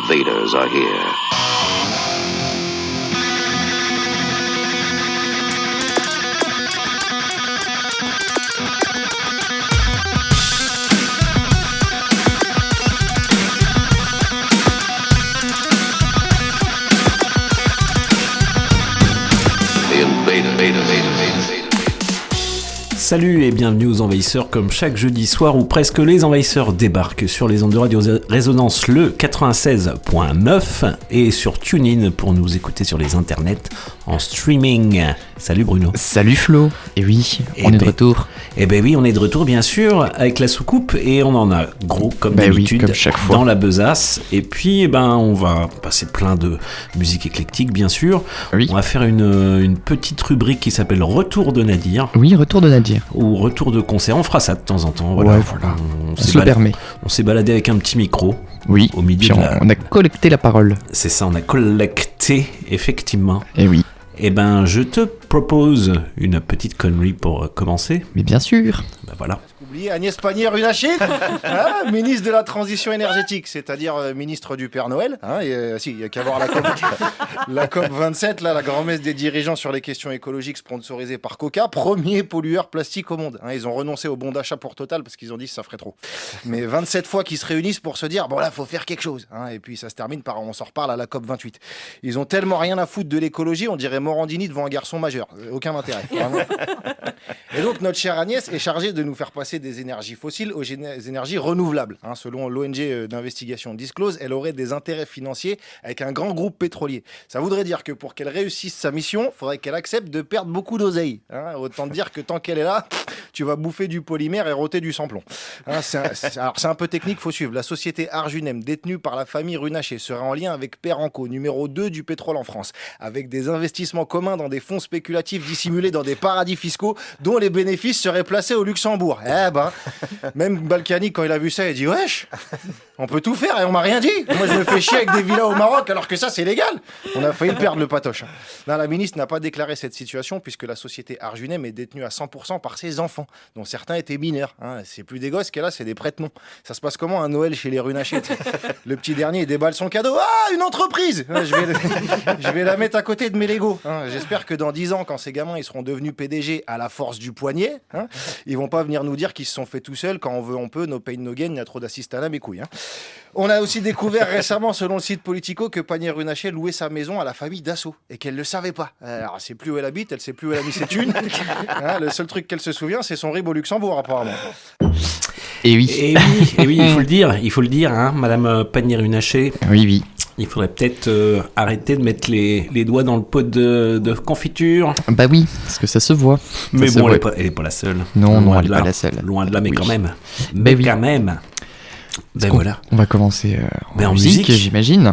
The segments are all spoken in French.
invaders are here. Salut et bienvenue aux Envahisseurs, comme chaque jeudi soir où presque les Envahisseurs débarquent sur les ondes de radio Résonance le 96.9 et sur TuneIn pour nous écouter sur les internets en streaming. Salut Bruno. Salut Flo Et oui, Eh on est de ben- retour. Eh ben oui, on est de retour bien sûr avec la soucoupe et on en a gros comme Ben oui, d'habitude comme chaque fois. dans la besace. Et puis eh ben on va passer plein de musique éclectique bien sûr. Oui. On va faire une, une petite rubrique qui s'appelle Retour de Nadir Oui, retour de Nadir. ou Retour de concert. On fera ça de temps en temps. Voilà. Ouais, voilà. On, se le permet. on s'est baladé avec un petit micro. Oui. Au milieu Puis de on, la- on a collecté la parole. C'est ça, on a collecté effectivement. Et oui, Eh ben, je te propose une petite connerie pour euh, commencer. mais bien sûr. Ben voilà. Agnès Pannier-Runacher, hein, ministre de la Transition énergétique, c'est-à-dire euh, ministre du Père Noël. hein, euh, si, il n'y a qu'à voir la COP, la COP 27, là, la grand-messe des dirigeants sur les questions écologiques sponsorisée par Coca, premier pollueur plastique au monde. hein. ils ont renoncé au bon d'achat pour Total parce qu'ils ont dit que ça ferait trop. Mais 27 fois qu'ils se réunissent pour se dire, bon là, faut faire quelque chose. et puis ça se termine par, on s'en reparle à la COP 28. Ils ont tellement rien à foutre de l'écologie, on dirait Morandini devant un garçon majeur. Aucun intérêt. Et donc notre chère Agnès est chargée de nous faire passer des énergies fossiles aux énergies renouvelables. hein. selon l'ONG euh, d'investigation Disclose, elle aurait des intérêts financiers avec un grand groupe pétrolier. Ça voudrait dire que pour qu'elle réussisse sa mission, il faudrait qu'elle accepte de perdre beaucoup d'oseille. hein. Autant dire que tant qu'elle est là, tu vas bouffer du polymère et rôter du samplon. Hein, c'est un peu technique, faut suivre. La société Arjunem, détenue par la famille Runacher, serait en lien avec Perenco, numéro 2 du pétrole en France, avec des investissements communs dans des fonds spéculatifs dissimulés dans des paradis fiscaux dont les bénéfices seraient placés au Luxembourg. Eh ben, même Balkany, quand il a vu ça, il dit Wesh, on peut tout faire et on m'a rien dit. Moi, je me fais chier avec des villas au Maroc alors que ça, c'est légal. On a failli perdre, le patoche. La ministre n'a pas déclaré cette situation puisque la société Arjunem est détenue à 100% par ses enfants, dont certains étaient mineurs. hein. C'est plus des gosses qu'elle a, c'est des prête-noms. Ça se passe comment un Noël chez les sais Le petit dernier, déballe son cadeau. Ah, une entreprise je, vais la mettre à côté de mes Lego. hein. J'espère que dans 10 ans, quand ces gamins ils seront devenus PDG à la force du poignet, hein, ils vont pas venir nous dire qu'ils se sont fait tout seuls. Quand on veut, on peut. No pain, no gain. Il y a trop d'assistanat, mes couilles. hein. On a aussi découvert récemment, selon le site Politico, que Panier Runacher louait sa maison à la famille Dassault et qu'elle ne le savait pas. Alors, elle sait plus où elle habite, elle sait plus où elle a mis ses thunes. Hein, le seul truc qu'elle se souvient, c'est son rib au Luxembourg, apparemment. Et oui. Et oui, et oui, il faut le dire, il faut le dire, hein, Madame Pannier-Runacher. Oui, oui. Il faudrait peut-être euh, arrêter de mettre les, les doigts dans le pot de, de confiture. Bah oui, parce que ça se voit. Mais bon, elle voit. est, pas, la seule. Non, non, Loin elle de est pas la seule. Loin de là, mais Oui. quand même. Ben Mais oui. quand même. Ben voilà. On va commencer euh, en, Ben, en musique, musique. j'imagine.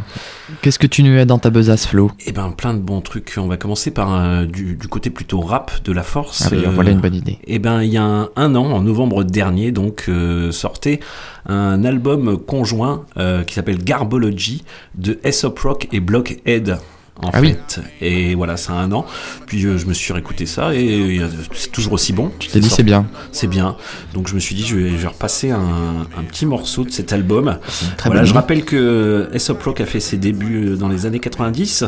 Qu'est-ce que tu nous as dans ta besace, Flo? Eh ben, plein de bons trucs. On va commencer par euh, du, du côté plutôt rap de la force. Ah, bah, Euh, Voilà une bonne idée. Eh ben, il y a un, un an, en novembre dernier, donc, euh, sortait un album conjoint euh, qui s'appelle Garbology de Aesop Rock et Blockhead. En Ah oui. fait, et voilà, c'est un an. Puis euh, je me suis réécouté ça et euh, c'est toujours aussi bon. Tu t'es dit, c'est bien. C'est bien. Donc je me suis dit, je vais, je vais repasser un, un petit morceau de cet album. Très voilà, je rappelle que Aesop Rock a fait ses débuts dans les années 90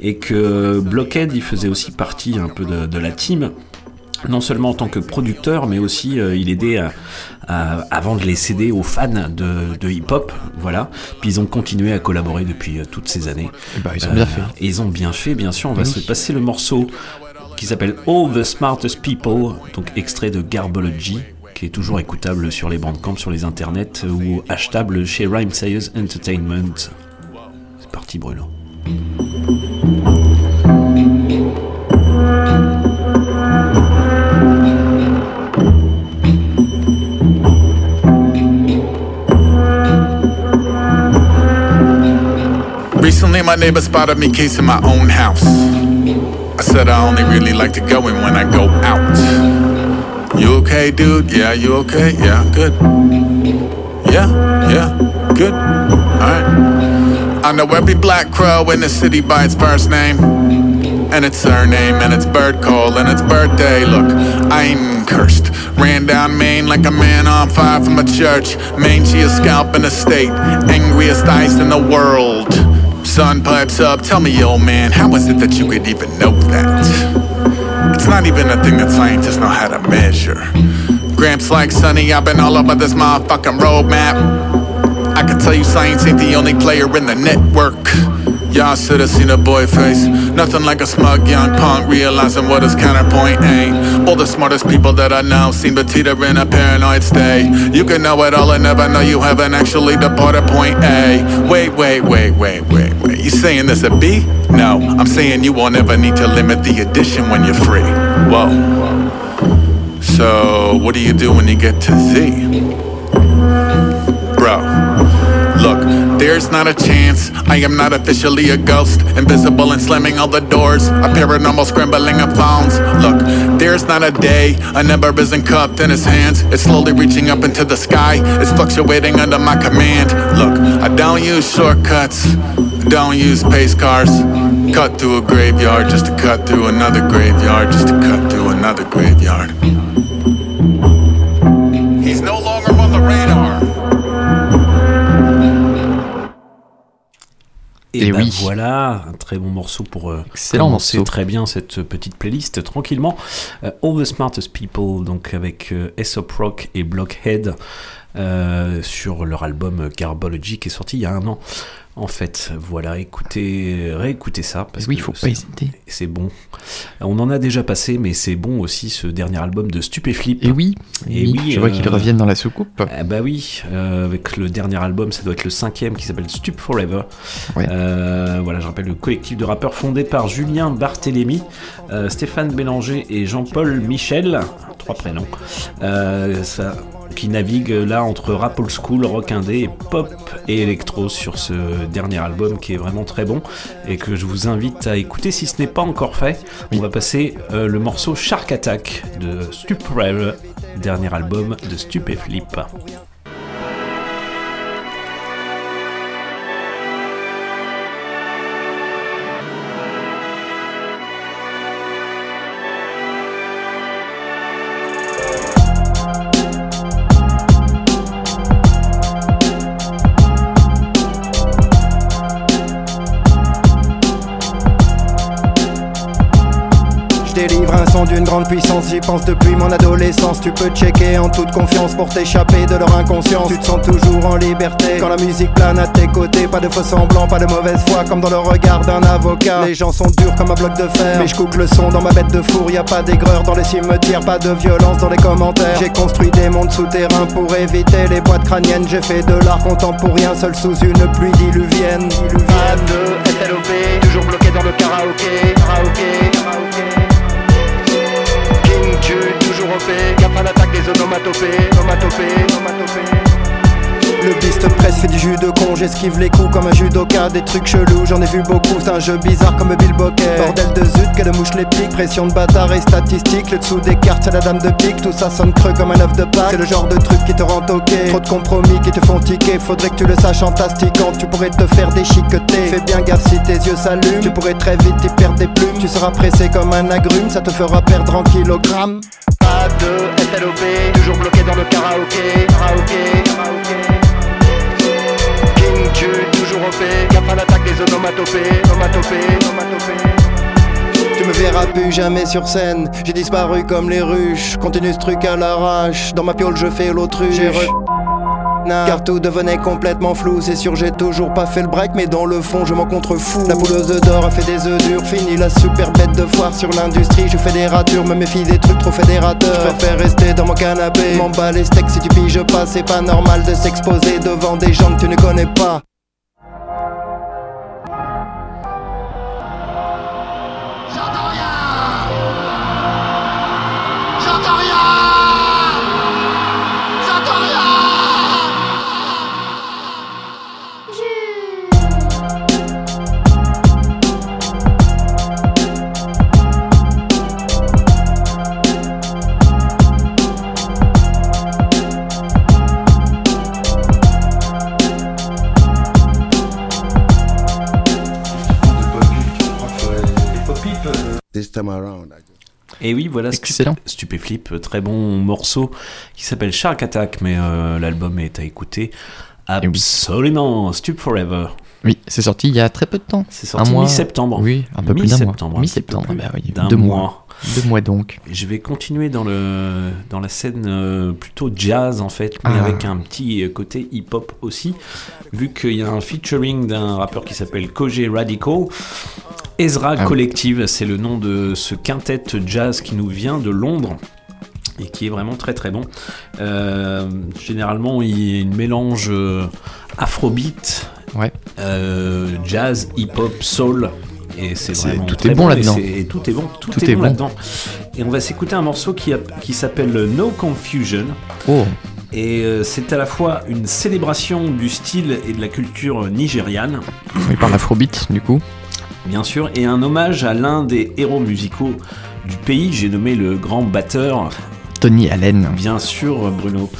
et que Blockhead, il faisait aussi partie un peu de, de la team. Non seulement en tant que producteur, mais aussi euh, il aidait à, à- à vendre les CD aux fans de, de hip-hop. Voilà. Puis ils ont continué à collaborer depuis euh, toutes ces années. Eh ben, ils ont bien Euh, fait. Et ils ont bien fait, bien sûr. On va se passer le morceau qui s'appelle All the Smartest People, donc extrait de Garbology, qui est toujours écoutable sur les bandcamps, sur les internets ou achetable chez Rhyme Sayers Entertainment. C'est parti, Bruno. My neighbor spotted me casing my own house. I said I only really like to go in when I go out. You okay, dude? Yeah, you okay? Yeah, good. Yeah, yeah, good. Alright. I know every black crow in the city by its first name. and it's surname, and it's bird call, and it's birthday. Look, I ain't cursed. Ran down Maine like a man on fire from a church. Mangy scalp in a state, angriest ice in the world. Sun pipes up, tell me, old man, how is it that you could even know that? It's not even a thing that scientists know how to measure. Gramps like Sonny, I've been all over this motherfucking roadmap. I can tell you science ain't the only player in the network. Y'all should've seen a boy face. Nothing like a smug young punk realizing what his counterpoint ain't. All the smartest people that I know seem to teeter in a paranoid state. You can know it all and never know you haven't actually departed point A. Wait, wait, wait, wait, wait, wait. You saying this a B? No, I'm saying you won't ever need to limit the addition when you're free. Whoa. So, what do you do when you get to Z? Bro, look, there's not a chance. I am not officially a ghost. Invisible and slamming all the doors. A paranormal scrambling of phones. Look, there's not a day. A number isn't cupped in his hands. It's slowly reaching up into the sky. It's fluctuating under my command. Look, I don't use shortcuts. Don't use pace cars. Cut through a graveyard just to cut through another graveyard. Just to cut through another graveyard. Et, Et bah oui. voilà, un très bon morceau pour euh, Excellent commencer morceau. très bien cette petite playlist tranquillement. Euh, All the Smartest People, donc avec euh, Aesop Rock et Blockhead euh, sur leur album Garbology qui est sorti il y a un an. En fait, voilà, écoutez, réécoutez ça parce oui, il faut pas c'est- hésiter. c'est bon. On en a déjà passé, mais c'est bon aussi ce dernier album de Stupéflip. Et oui, Et oui, oui, je vois euh, qu'ils reviennent dans la soucoupe. Ah bah oui, euh, avec le dernier album, ça doit être le cinquième qui s'appelle Stup Forever. Ouais. Euh, voilà, je rappelle le collectif de rappeurs fondé par Julien Barthélémy, euh, Stéphane Bélanger et Jean-Paul Michel, trois prénoms, euh, ça- qui naviguent là entre rap old school, rock indé, pop et électro sur ce dernier album qui est vraiment très bon et que je vous invite à écouter si ce n'est pas encore fait. On va passer euh, le morceau Shark Attack de Stup Forever, dernier album de Stupéflip. Je d'une grande puissance, j'y pense depuis mon adolescence. Tu peux checker en toute confiance pour t'échapper de leur inconscience. Tu te sens toujours en liberté quand la musique plane à tes côtés. Pas de faux semblants, pas de mauvaise foi comme dans le regard d'un avocat. Les gens sont durs comme un bloc de fer, mais je coupe le son dans ma bête de four. Y a pas d'aigreur dans les cimetières, pas de violence dans les commentaires. J'ai construit des mondes souterrains pour éviter les boîtes crâniennes. J'ai fait de l'art contemporain seul sous une pluie diluvienne. Pas de SLOP, toujours bloqué dans le karaoké. Toujours OP, gaffe à l'attaque des onomatopées, onomatopées, onomatopées. Le beast presse fait du jus de con, j'esquive les coups comme un judoka, des trucs chelous, j'en ai vu beaucoup, c'est un jeu bizarre comme Bill Bokeh. Bordel de zut, que de mouche les pique, pression de bâtard et statistique, le dessous des cartes c'est la dame de pique, tout ça sonne creux comme un œuf de Pâques. C'est le genre de truc qui te rend toqué, trop de compromis qui te font tiquer, faudrait que tu le saches en tastiquant, tu pourrais te faire déchiqueter. Fais bien gaffe si tes yeux s'allument, tu pourrais très vite y perdre des plumes, tu seras pressé comme un agrume, ça te fera perdre en kilogrammes. Pas de SLOP, toujours bloqué dans le karaoké, karaoké. Jude, toujours OP, gaffe à l'attaque des onomatopées, onomatopées, onomatopées. Tu me verras plus jamais sur scène, j'ai disparu comme les ruches, continue ce truc à l'arrache, dans ma piole je fais l'autruche. Car tout devenait complètement flou, c'est sûr j'ai toujours pas fait le break mais dans le fond je m'en contrefous. La bouleuse d'or a fait des œufs durs, fini la super bête de foire. Sur l'industrie Je fais des ratures, me méfie des trucs trop fédérateurs. Je préfère rester dans mon canapé, m'en bats steaks si tu piges pas C'est pas normal de s'exposer devant des gens que tu ne connais pas time around, I just Et oui, voilà, Excellent. Stup- Stupéflip, euh, très bon morceau qui s'appelle Shark Attack, mais euh, l'album est à écouter oui. absolument. Stup Forever. Oui, c'est sorti il y a très peu de temps. C'est sorti mi-septembre. Oui, un peu plus d'un mois. Mi-septembre, peu bah oui, plus d'un deux mois. mois. Deux mois donc. Je vais continuer dans, le, dans la scène euh, plutôt jazz en fait, mais Ah. avec un petit côté hip-hop aussi, vu qu'il y a un featuring d'un rappeur qui s'appelle Koji Radical. Ezra Ah. Collective, c'est le nom de ce quintet jazz qui nous vient de Londres et qui est vraiment très très bon. Euh, généralement, il mélange euh, afrobeat, Ouais. euh, jazz, hip-hop, soul. Et c'est C'est- vraiment tout très est bon et là-dedans. Et tout est bon, tout, Tout est, est bon, bon. là-dedans. Et on va s'écouter un morceau qui, a- qui s'appelle No Confusion. Oh, Et euh, c'est à la fois une célébration du style et de la culture nigériane, oui, par l'afrobeat du coup. bien sûr, et un hommage à l'un des héros musicaux du pays. J'ai nommé le grand batteur, Tony Allen. bien sûr, Bruno.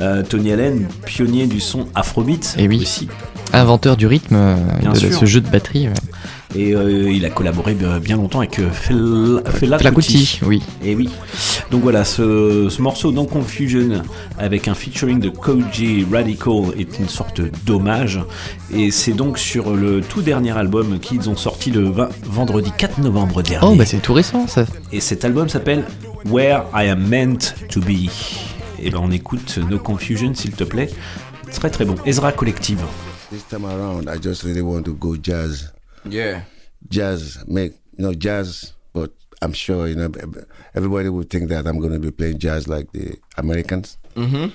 Euh, Tony Allen, pionnier du son afrobeat Eh oui. aussi. Inventeur du rythme Bien de sûr. ce jeu de batterie. ouais. Et euh, il a collaboré bien bien longtemps avec euh, Fela, Fela Fela Kuti. Kuti, oui. Et oui. Donc voilà, ce, ce morceau dans Confusion avec un featuring de Koji Radical est une sorte d'hommage. Et c'est donc sur le tout dernier album qu'ils ont sorti le 20 vendredi 4 novembre dernier. Oh, bah c'est tout récent ça. Et cet album s'appelle Where I Am Meant to Be. Et ben on écoute No Confusion s'il te plaît. Très très bon. Ezra Collective. this time around, I just really want to go jazz, Yeah. jazz, make you know jazz. But I'm sure you know everybody would think that I'm going to be playing jazz like the Americans. Mm-hmm.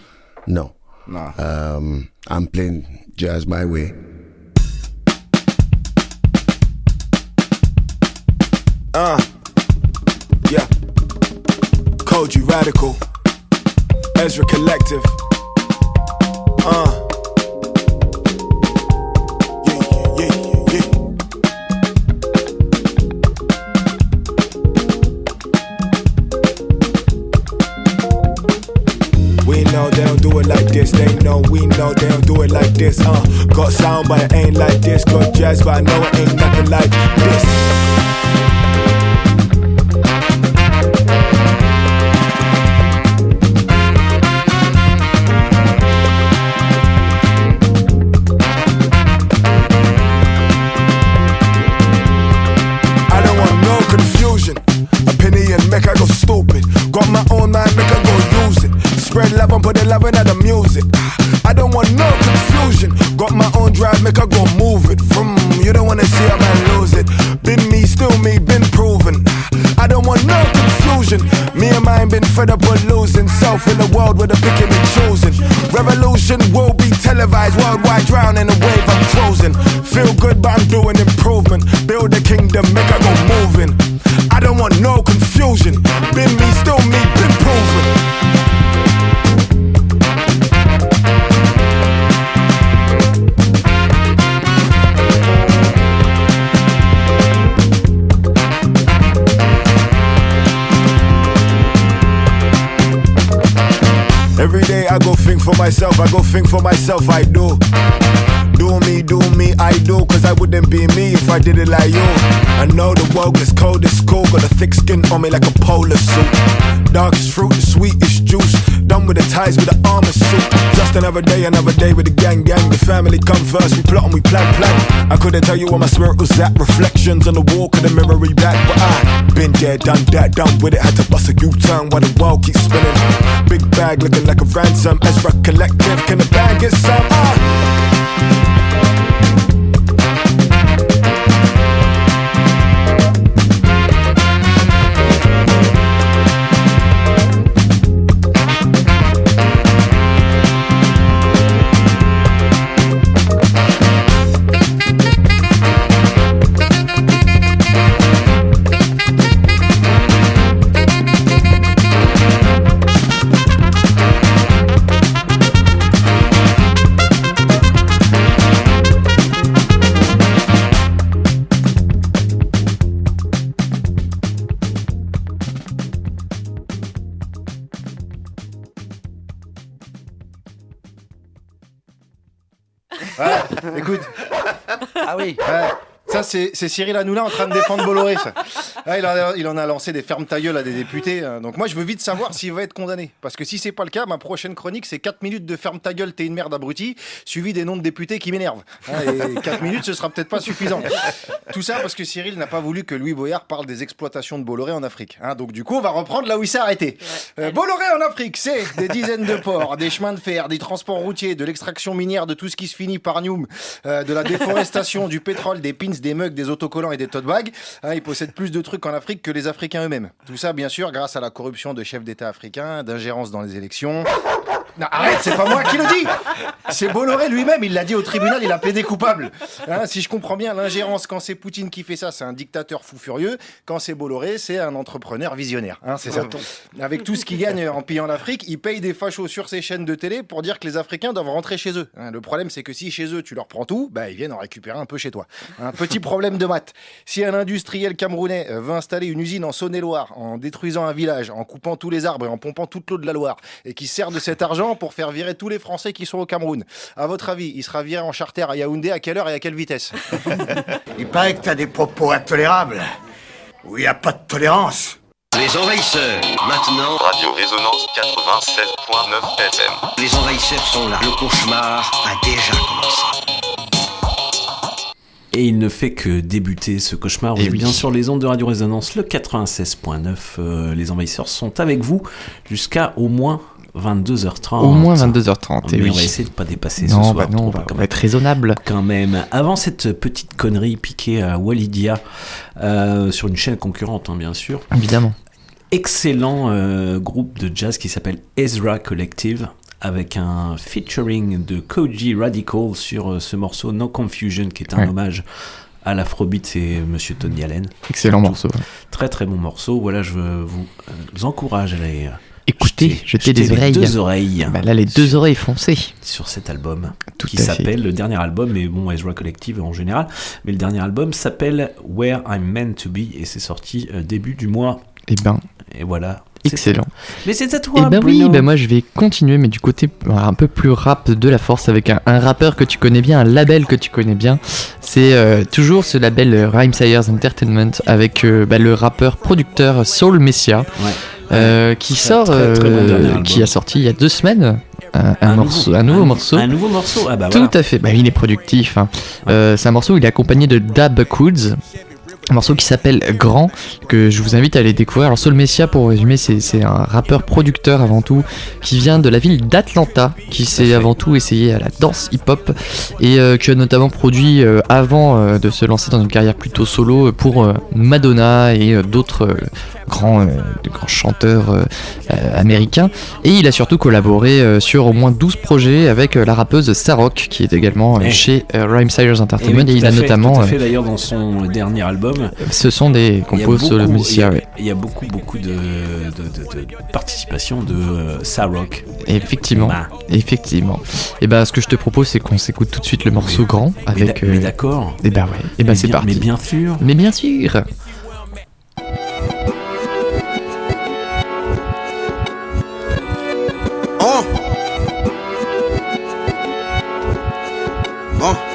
No, Nah. um, I'm playing jazz my way. Uh, yeah. Koji Radical. Ezra Collective. Uh. Sound, but it ain't like this. Got jazz, but I know it ain't nothing like this. With the I go think for myself, I do. Do me, do me, I do, cause I wouldn't be me if I did it like you. I know the world is cold, it's cool, got a thick skin on me like a polar suit. Darkest fruit, the sweetest juice. With the ties with the armor suit. Just another day, another day with the gang, gang. The family come first, we plot and we plan, plan. I couldn't tell you where my spirit was at. Reflections on the wall, could the mirror back, but I been there, done that, done with it. Had to bust a U-turn while the world keeps spinning. Big bag looking like a ransom. Ezra Collective, can the bag get some? Ah. C'est Cyril Hanouna en train de défendre Bolloré, ça. Ah, il, en a, il en a lancé des fermes ta gueule à des députés. hein. Donc moi, je veux vite savoir s'il va être condamné. Parce que si c'est pas le cas, ma prochaine chronique, c'est 4 minutes de ferme ta gueule, t'es une merde abruti, suivi des noms de députés qui m'énervent. Hein, et 4 minutes, ce sera peut-être pas suffisant. Tout ça parce que Cyril n'a pas voulu que Louis Boyard parle des exploitations de Bolloré en Afrique. hein. Donc du coup, on va reprendre là où il s'est arrêté. Euh, Bolloré en Afrique, c'est des dizaines de ports, des chemins de fer, des transports routiers, de l'extraction minière de tout ce qui se finit par Newm, euh, de la déforestation, du pétrole, des pins, des mugs, des autocollants et des tote bags. Hein, il possède plus de trucs en Afrique que les Africains eux-mêmes. Tout ça, bien sûr, grâce à la corruption de chefs d'État africains, d'ingérence dans les élections. Arrête, c'est pas moi qui le dis C'est Bolloré lui-même, il l'a dit au tribunal, il a plaidé coupable. Hein, si je comprends bien, l'ingérence, quand c'est Poutine qui fait ça, c'est un dictateur fou furieux. Quand c'est Bolloré, c'est un entrepreneur visionnaire. Hein, c'est ça. Avec tout ce qu'il gagne en pillant l'Afrique, il paye des fachos sur ses chaînes de télé pour dire que les Africains doivent rentrer chez eux. Hein, le problème, c'est que si chez eux, tu leur prends tout, bah, ils viennent en récupérer un peu chez toi. Un petit problème de maths. Si un industriel camerounais veut installer une usine en Saône-et-Loire, en détruisant un village, en coupant tous les arbres et en pompant toute l'eau de la Loire, et qui sert de cet argent pour faire virer tous les Français qui sont au Cameroun, à votre avis, il sera viré en charter à Yaoundé à quelle heure et à quelle vitesse? Il paraît que t'as des propos intolérables. Où il a pas de tolérance. Les envahisseurs, maintenant. Radio Résonance 96.9 FM. Les envahisseurs sont là. Le cauchemar a déjà commencé. Et il ne fait que débuter ce cauchemar. Vous Eh êtes oui. bien sur les ondes de Radio Résonance, le 96.9. Euh, les envahisseurs sont avec vous jusqu'à au moins 22h30. Au moins 22h30. Mais et oui. on va essayer de pas dépasser ce non, soir. bah non, trop, on va, on va être raisonnable. Quand même. Avant cette petite connerie piquée à Walidia euh, sur une chaîne concurrente, hein, bien sûr. Évidemment. Excellent euh, groupe de jazz qui s'appelle Ezra Collective avec un featuring de Koji Radical sur euh, ce morceau No Confusion qui est un Ouais. hommage à l'afrobeat et Monsieur Tony Allen. Excellent morceau. Très très bon morceau. Voilà, je vous encourage à aller Écoutez, jetez des les oreilles. deux oreilles Bah là, les deux oreilles foncées. sur cet album Tout qui s'appelle le dernier album, mais bon, Ezra Collective en général, mais le dernier album s'appelle Where I'm Meant to Be et c'est sorti euh, début du mois. Eh ben, Et voilà. Excellent. Mais c'est à toi, Et bah oui, bah moi je vais continuer, mais du côté un peu plus rap de la force avec un, un rappeur que tu connais bien, un label que tu connais bien. C'est euh, toujours ce label euh, Rhyme Sayers Entertainment avec euh, bah, le rappeur producteur Soul Messia Ouais. Euh, qui sort, très, très bon euh, qui a sorti il y a deux semaines un, un morceau, nouveau, un nouveau un- morceau. Un nouveau morceau Ah bah Tout voilà. à fait, bah, il est productif. hein. Euh, c'est un morceau où il est accompagné de Dab Coods. Un morceau qui s'appelle Grand, que je vous invite à aller découvrir. Alors Soul Messia, pour résumer, c'est un rappeur producteur avant tout, qui vient de la ville d'Atlanta, qui s'est avant tout essayé à la danse hip-hop, et euh, qui a notamment produit, euh, avant euh, de se lancer dans une carrière plutôt solo, pour Madonna et d'autres grands, grands chanteurs américains. Et il a surtout collaboré sur au moins 12 projets avec la rappeuse Sarok, qui est également Eh. chez Rhyme Et Entertainment. oui, Et, il a fait, notamment. Tout à fait d'ailleurs dans son dernier album. Ce sont des compos le beaucoup- il y a- ouais. Il y a beaucoup, beaucoup de, de, de- de participation de euh, Sarok. Effectivement. Bah, Effectivement. Et ben, ce que je te propose, c'est qu'on s'écoute tout de suite le morceau grand avec. mais euh, d'accord. et ben ouais. Et ben Mais c'est bien- parti. Mais bien sûr. Mais bien sûr. Uh.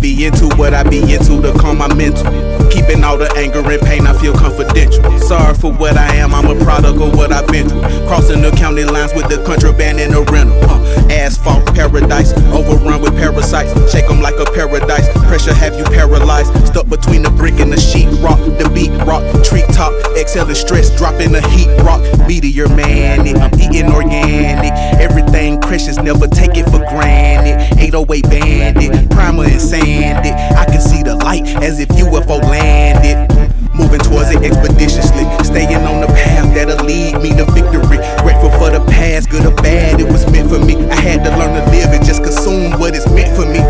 Heavy into what I be into to calm my mental. Keeping all the anger and pain, I feel confidential. Sorry for what I am, I'm a product of what I've been through. Crossing the county lines with the contraband and the rental. Asphalt paradise, overrun with parasites. Shake 'em like a paradise. Pressure have you paralyzed. Stuck between the brick and the sheet rock. The beat rock, tree top. Exhaling stress, dropping the heat rock. Meteor manic, I'm eating organic. Everything precious, never take it for granted. 808 bandit, primer and sanded. I can see the light as if UFO landed. Moving towards it expeditiously. Staying on the path that'll lead me to victory. Grateful for the past, good or bad, it was meant for me. I had to learn to live and just consume what is meant for me.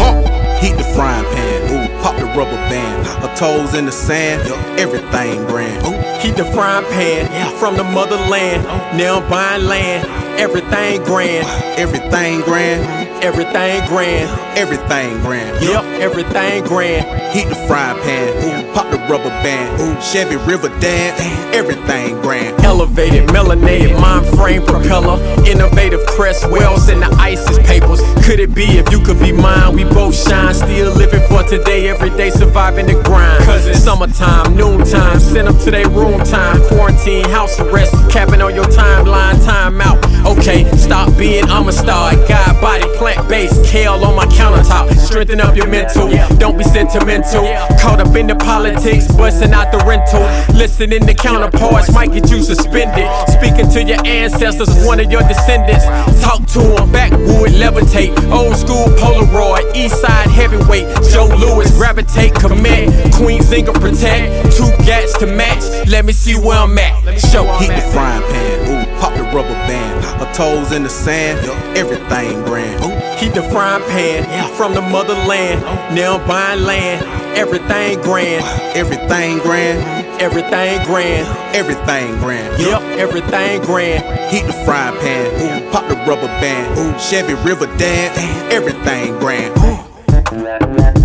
Uh, heat the frying pan, ooh, pop the rubber band. Her toes in the sand, everything grand. Ooh, Keep the frying pan from the motherland. Now I'm buying land, everything grand. everything grand. Everything grand. Everything grand. Yep, everything grand. Heat the frying pan. Ooh, pop the rubber band. Ooh, Chevy River dance. Everything grand. Elevated, melanated, mind frame propeller. Innovative crest wells in the ISIS papers. Could it be if you could be mine? We both shine, still living for today, every day surviving the grind. Cause it's summertime, noontime, send them to their room time. Quarantine, house arrest, capping on your timeline, time out. Okay, stop being I'm a star. God body, plant based, kale on my countertop. Strengthen up your mental, don't be sentimental. Caught up in the politics, busting out the rental. Listening to counterparts might get you suspended. Speaking to your ancestors, one of your descendants. Talk to them, backwood, levitate. Old school Polaroid, east side heavyweight. Joe Lewis, gravitate, commit. Queen Zinger, protect. Two gats to match. Let me see where I'm at. Show Heat the frying pan. Ooh, pop the rubber band. Her toes in the sand. Everything grand. Heat the frying pan from the motherland. Now I'm buying land. Everything grand. everything grand. Everything grand. Everything grand. Yep, everything grand. Heat the frying pan. Ooh, pop the rubber band. Ooh, Chevy River dance. Everything grand.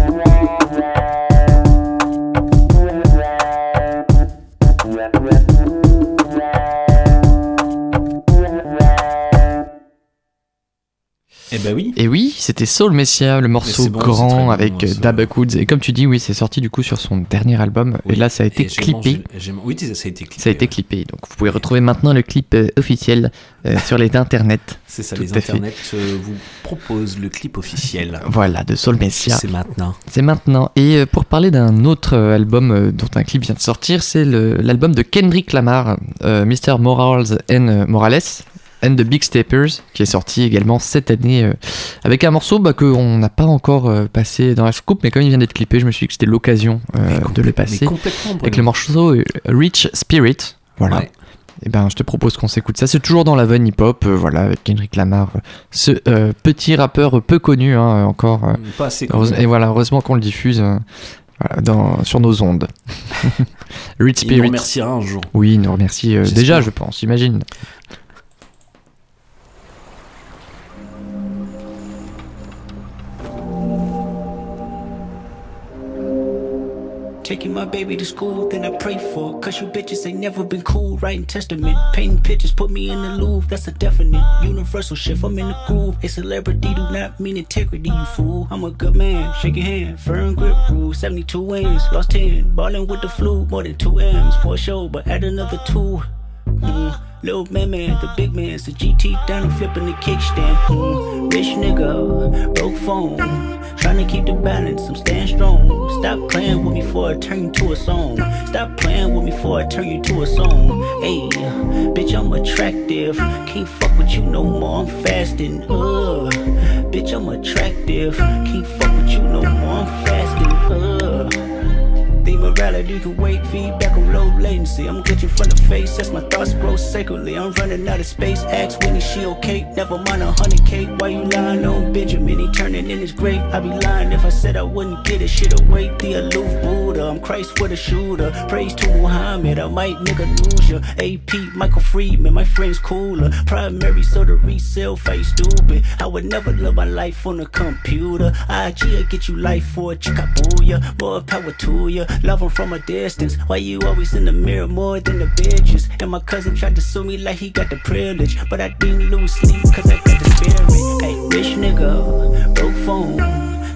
Eh ben oui. Et oui, c'était Soul Messia, le morceau bon, grand bon, avec euh. Dabba Woods. Et comme tu dis, oui, c'est sorti du coup sur son dernier album. et là, ça a été Et clippé. Oui, ça a été clippé. Ça a été clippé. Donc vous pouvez retrouver maintenant le clip euh, officiel euh, sur les internets. C'est ça, Tout les internets euh, vous proposent le clip officiel. Voilà, de Soul Messia. C'est maintenant. C'est maintenant. Et pour parler d'un autre album dont un clip vient de sortir, c'est l'album de Kendrick Lamar, Mr. Morales and Morales. And the Big Steppers, qui est sorti également cette année, euh, avec un morceau bah, qu'on n'a pas encore euh, passé dans la scoop, mais comme il vient d'être clippé, je me suis dit que c'était l'occasion euh, de le passer. Avec le morceau Rich Spirit, voilà. Ouais. Et ben, je te propose qu'on s'écoute ça. C'est toujours dans la veine hip-hop, voilà, avec Kendrick Lamar, ce petit rappeur peu connu hein, encore. Pas assez heureuse- connu. Et voilà, heureusement qu'on le diffuse voilà, dans, sur nos ondes. Rich Il Spirit. nous remerciera un jour. Oui, il nous remercie euh, déjà, je pense, imagine. Taking my baby to school, then I pray for. Cause you bitches ain't never been cool. Writing testament, painting pictures, put me in the Louvre. That's a definite universal shift. I'm in the groove. A celebrity do not mean integrity, you fool. I'm a good man, shake your hand. Firm grip rule, 72 wins, lost 10. Ballin' with the flu, more than 2 M's for sure, but add another 2. Mm. Little man, man, the big man's the GT down and flipping the kickstand. Mm. Rich nigga, broke phone. Trying to keep the balance, I'm staying strong. Stop playing with me before I turn you to a song. Stop playing with me before I turn you to a song. Hey, bitch, I'm attractive. Can't fuck with you no more, I'm fasting. Ugh, bitch, I'm attractive. Can't fuck with you no more, I'm fasting. Ugh. The morality can wait, feedback on low latency. I'm glitching from the face as my thoughts grow sacredly. I'm running out of space. Ask Winnie, she okay? Never mind a hundred K. Why you lying on Benjamin? He turning in his grave. I'd be lying if I said I wouldn't get it. Shit away, the aloof Buddha. I'm Christ with a shooter. Praise to Muhammad. I might nigga lose ya. AP, Michael Friedman, my friend's cooler. Primary, so the resale face stupid. I would never live my life on a computer. IG will get you life for a chick. More power to ya. Love 'em from a distance. Why you always in the mirror more than the bitches? And my cousin tried to sue me like he got the privilege. But I didn't lose sleep cause I got the spirit. Hey, rich nigga, broke phone.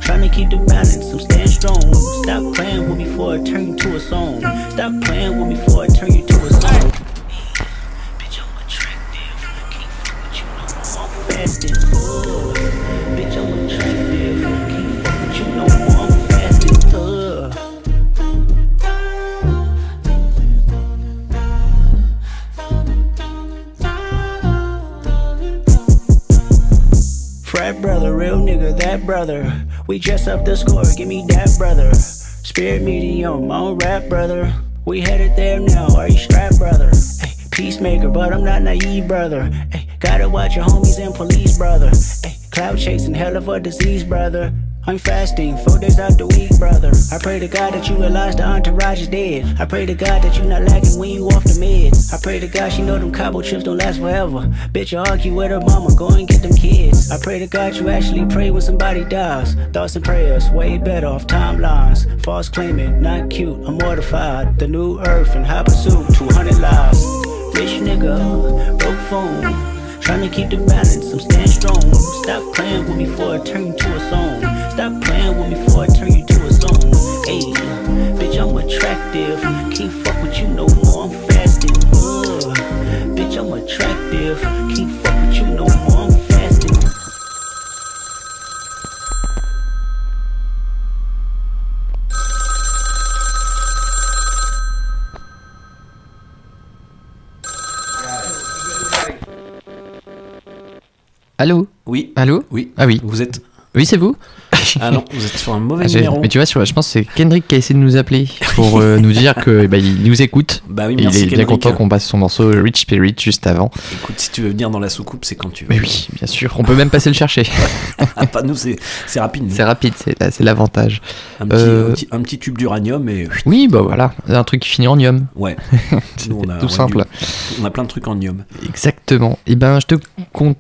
Trying to keep the balance, I'm staying strong. Stop playing with me before I turn you to a song. Stop playing with me before I turn you to a song. That brother. We dress up the score, give me that brother. Spirit medium, on rap brother. We headed there now, are you strapped brother? Ay, peacemaker, but I'm not naive brother. Ay, gotta watch your homies and police brother. Ay, cloud chasing, hell of a disease brother. I'm fasting four days out the week, brother. I pray to God that you realize the entourage is dead. I pray to God that you not lagging when you off the meds. I pray to God she know them cobble chips don't last forever. Bitch, you argue with her mama, go and get them kids. I pray to God you actually pray when somebody dies. Thoughts and prayers, way better off timelines. False claiming, not cute, I'm mortified. The new earth and high pursuit, 200 lives. Rich nigga, broke phone. Trying to keep the balance, I'm staying strong. Stop playing with me before I turn to a song. Stop playing with me before I turn you to a song. Hey, bitch, I'm attractive. Can't fuck with you no more, I'm fasting. Ugh. Bitch, I'm attractive. Can't fuck with you no more, I'm fasting. Allô? Oui. Allô? Oui. Ah oui. Vous êtes? Oui, c'est vous? Ah non, vous êtes sur un mauvais Ah, numéro. Mais tu vois, sur- je pense que c'est Kendrick qui a essayé de nous appeler pour euh, nous dire que bah, il nous écoute. Bah oui, merci, il est bien content qu'on passe son morceau Rich Spirit juste avant. Écoute, si tu veux venir dans la soucoupe, c'est quand tu veux. Mais oui, bien sûr, on peut même passer le chercher. Ah, pas nous, c'est rapide. c'est rapide, c'est l'avantage. Un petit, Euh, un petit, un petit tube d'uranium et. Oui, bah voilà, un truc qui finit en ium. Ouais. Nous, on a- tout on a simple. du- on a plein de trucs en ium. Exactement. Et ben, je te con-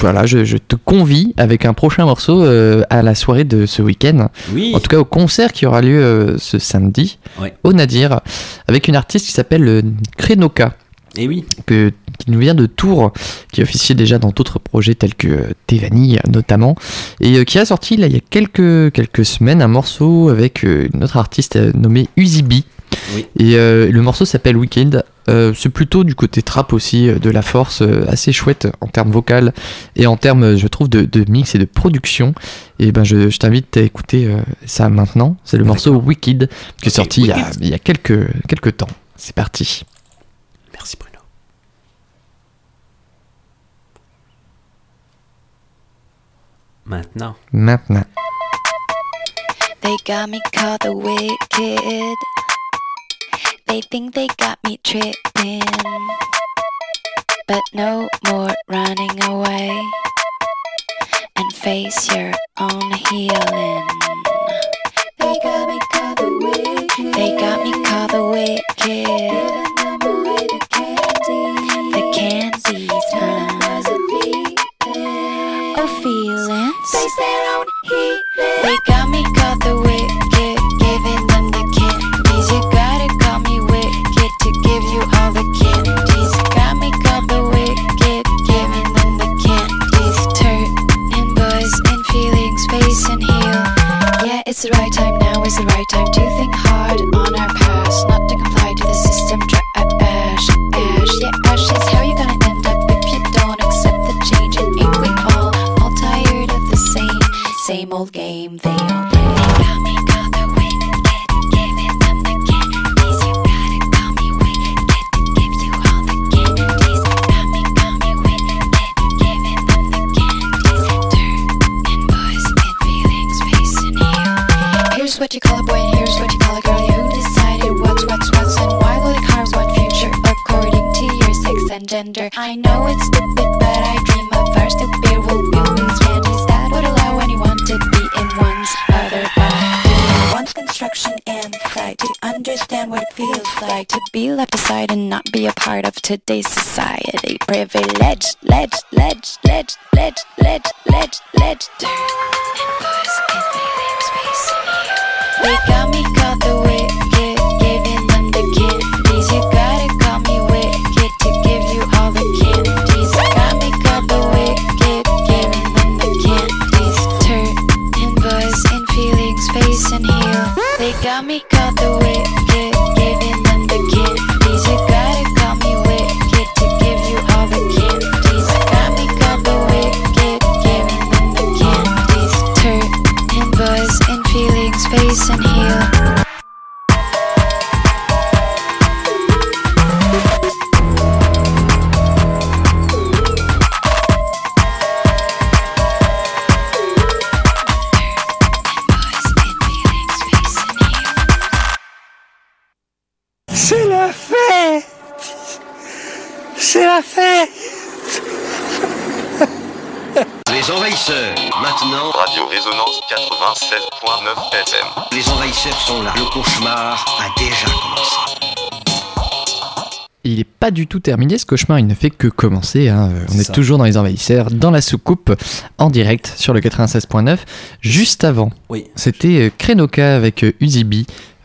voilà, je, je te convie avec un prochain morceau euh, à la soirée de ce week-end. Oui. En tout cas, au concert qui aura lieu euh, ce samedi Ouais. au Nadir, avec une artiste qui s'appelle euh, Krenoka. Et oui. Que, qui nous vient de Tours, qui officiait déjà dans d'autres projets tels que euh, Tevani notamment, et euh, qui a sorti là, il y a quelques, quelques semaines un morceau avec euh, une autre artiste nommée Uzibi. Oui. Et le morceau s'appelle Weekend. Euh, c'est plutôt du côté trap aussi, euh, de la force, euh, assez chouette en termes vocal et en termes, je trouve, de, de mix et de production. Et ben, je, je t'invite à écouter euh, ça maintenant. C'est le morceau Wicked qui est sorti il y a, Wicked. il y a quelques, quelques temps. C'est parti. Merci Bruno. Maintenant. Maintenant. They got me called the wicked. They think they got me tripping. But no more running away. And face your own healing. They got me called the wicked. They got me called the wicked. The? Oh, their own healing. They got me caught the today's society. Privilege, ledge, ledge, ledge, ledge, ledge, ledge, ledge. FM. Les envahisseurs sont là. Le cauchemar a déjà commencé. Il n'est pas du tout terminé, ce cauchemar, il ne fait que commencer. hein. Euh, On est toujours dans les envahisseurs, dans la soucoupe, en direct sur le 96.9. Juste avant, Oui. c'était euh, Krenoka avec euh, Uzi B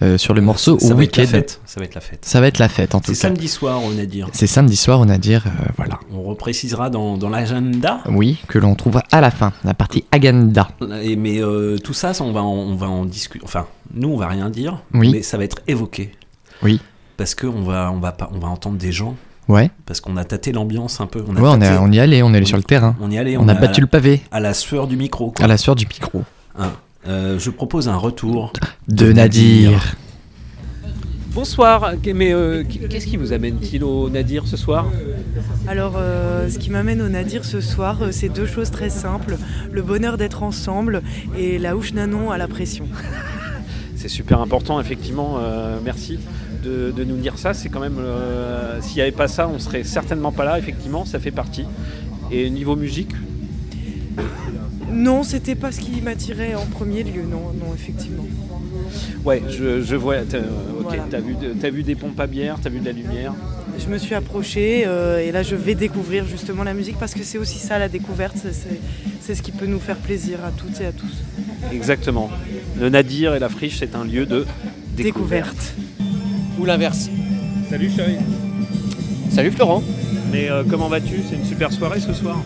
euh, sur le morceau Ça Wicked. fête. Ça va être la fête. Ça va être la fête en tout C'est cas. samedi soir, on a dire. C'est samedi soir, on a dire, euh, voilà. On reprécisera dans, dans l'agenda. Oui, que l'on trouvera à la fin, la partie agenda. Et mais euh, tout ça, ça, on va en, on va en discuter. Enfin, nous, on va rien dire, Oui. mais ça va être évoqué. Oui. Parce que on va, on va pas, on va entendre des gens. Ouais. Parce qu'on a tâté l'ambiance un peu. On, Ouais, on, est- tâté- on y allait, on est allé sur le terrain. On y allait. On, a battu le pavé à la sueur du micro. quoi. à la sueur du micro. Hein. Euh, je propose un retour De Nadir. Bonsoir, mais euh, qu'est-ce qui vous amène-t-il au Nadir ce soir? Alors, euh, ce qui m'amène au Nadir ce soir, c'est deux choses très simples le bonheur d'être ensemble et la houche nanon à la pression. C'est super important, effectivement. euh, merci de, de nous dire ça. C'est quand même. euh, S'il n'y avait pas ça, on serait certainement pas là. Effectivement, ça fait partie. Et niveau musique, Non, c'était pas ce qui m'attirait en premier lieu, non, non, effectivement. ouais, je, je vois. t'as- ok, Voilà. t'as vu, t'as vu des pompes à bière, t'as vu de la lumière. Je me suis approchée euh, et là je vais découvrir justement la musique parce que c'est aussi ça la découverte, c'est- c'est c'est ce qui peut nous faire plaisir à toutes et à tous. Exactement. Le Nadir et la friche, c'est un lieu de Découverte. Ou l'inverse. Salut chérie. Salut Florent. Mais euh, comment vas-tu? C'est une super soirée ce soir.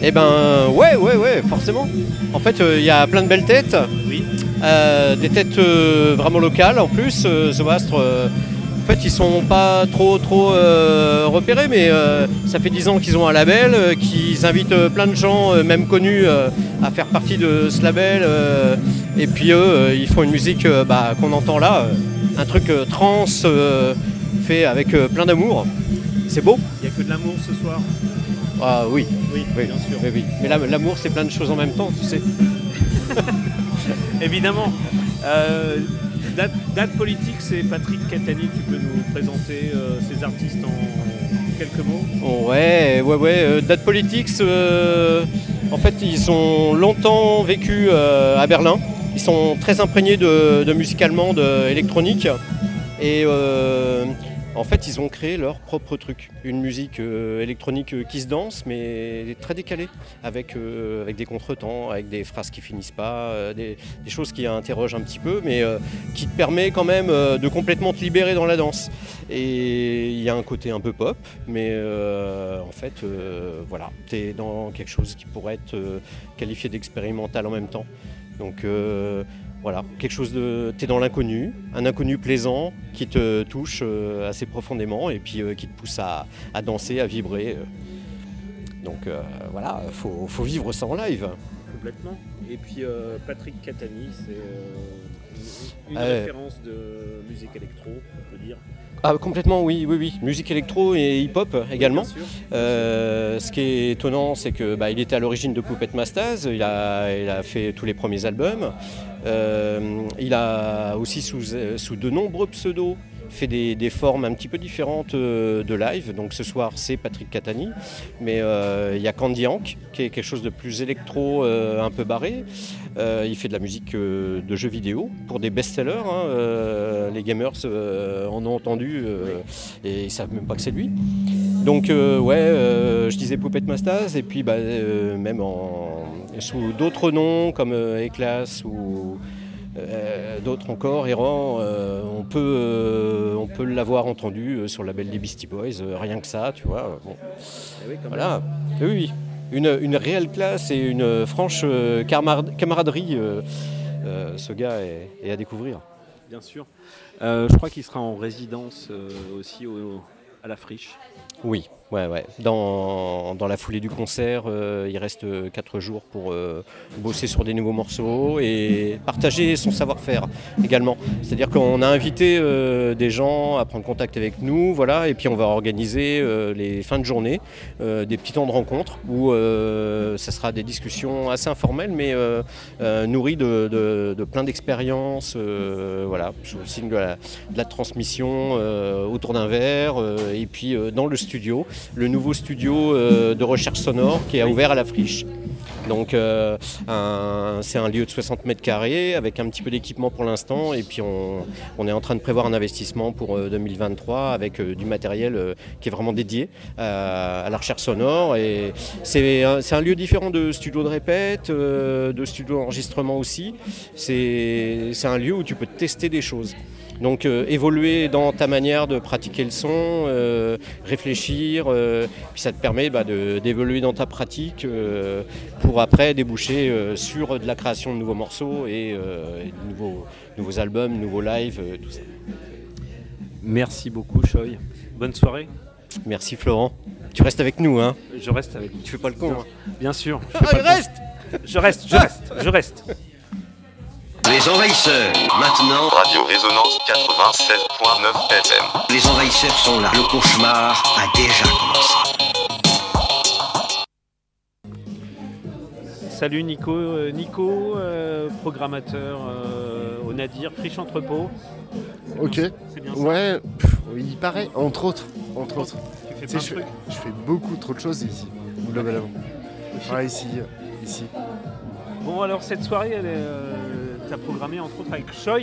Eh ben ouais ouais ouais forcément. En fait euh, il y a plein de belles têtes. Oui. Euh, des têtes euh, vraiment locales en plus. The en fait ils sont pas trop trop repérés mais ça fait 10 ans qu'ils ont un label, qu'ils invitent plein de gens même connus à faire partie de ce label. et puis eux ils font une musique bah, qu'on entend là, un truc trans fait avec plein d'amour. C'est beau. Il n'y a que de l'amour ce soir. Ah oui. Oui, bien sûr. Oui, oui. Mais la- l'amour, c'est plein de choses en même temps, tu sais. Évidemment. Euh, date, date politique, c'est Patrick Catani. Tu peux nous présenter euh, ces artistes en quelques mots Ouais, ouais, ouais. euh, Date Politics, euh, en fait, ils ont longtemps vécu euh, à Berlin. Ils sont très imprégnés de, de musique allemande euh, électronique. Et euh, en fait, ils ont créé leur propre truc. Une musique euh, électronique euh, qui se danse, mais très décalée, avec, euh, avec des contretemps, avec des phrases qui finissent pas, des, choses qui interrogent un petit peu, mais qui te permet quand même de complètement te libérer dans la danse. Et il y a un côté un peu pop, mais en fait, voilà, tu dans quelque chose qui pourrait être qualifié d'expérimental en même temps. Donc voilà, quelque chose de. Tu es dans l'inconnu, un inconnu plaisant qui te touche euh, assez profondément et puis euh, qui te pousse à, à danser, à vibrer. euh. Donc euh, voilà, faut, faut vivre ça en live. Complètement. Et puis euh, Patrick Catani, c'est euh, une, Euh, référence de musique électro, on peut dire. Ah, complètement, oui, oui, oui. Musique électro et hip-hop également. Euh, ce qui est étonnant, c'est que bah, il était à l'origine de Puppet Mastaz. Il a, il a fait tous les premiers albums. Euh, il a aussi sous, euh, sous de nombreux pseudos fait des, formes un petit peu différentes euh, de live. Donc ce soir, c'est Patrick Catani. Mais euh, il y a Candy Hank, qui est quelque chose de plus électro, euh, un peu barré. Il fait de la musique de jeux vidéo pour des best-sellers. hein. Les gamers en ont entendu et ils savent même pas que c'est lui. Donc ouais, je disais Puppet Mastaz et puis bah, même en, sous d'autres noms comme Eclas ou euh, d'autres encore, Errant, euh, on peut, euh, on peut l'avoir entendu sur le label des Beastie Boys, rien que ça, tu vois. bon. Eh oui, voilà, Eh oui, oui. Une, une réelle classe et une franche camar- camaraderie. ce gars est, est à découvrir. Bien sûr. Je crois qu'il sera en résidence aussi au- à la friche. Oui, ouais, ouais. Dans, dans la foulée du concert, euh, il reste 4 jours pour euh, bosser sur des nouveaux morceaux et partager son savoir-faire également. C'est-à-dire qu'on a invité euh, des gens à prendre contact avec nous, voilà, et puis on va organiser euh, les fins de journée, euh, des petits temps de rencontre où euh, ça sera des discussions assez informelles, mais euh, euh, nourries de, de- plein d'expériences, euh, voilà, sous le signe de la, transmission euh, autour d'un verre, euh, et puis euh, dans le studio, le nouveau studio euh, de recherche sonore qui a ouvert à la friche. Donc euh, c'est un lieu de 60 mètres carrés avec un petit peu d'équipement pour l'instant et puis on, on est en train de prévoir un investissement pour euh, 2023 avec euh, du matériel qui est vraiment dédié à, la recherche sonore et c'est un, lieu différent de studio de répète, de studio d'enregistrement aussi. C'est un lieu où tu peux tester des choses. Donc euh, évoluer dans ta manière de pratiquer le son, euh, réfléchir, euh, puis ça te permet bah, d'évoluer dans ta pratique pour après déboucher sur de la création de nouveaux morceaux et, et de nouveaux, nouveaux albums, nouveaux lives, tout ça. Merci beaucoup, Choi. Bonne soirée. Merci Florent. Tu restes avec nous, hein Je reste avec Tu fais pas le con, hein Bien sûr. je Ah, reste Je reste, je reste, je reste. Les envahisseurs, maintenant. Radio Résonance 96.9 FM. Les envahisseurs sont là. Le cauchemar a déjà commencé. Salut Nico, euh, Nico, euh, programmateur euh, au Nadir, Friche Entrepôt. Ok. C'est bien ça Ouais, pff, il paraît, entre autres. Entre autres. Tu fais plein de je, trucs. je fais beaucoup trop de choses ici, globalement. Ouais, ici, ici. Bon alors cette soirée, elle est, euh, programmé entre autres avec Choi.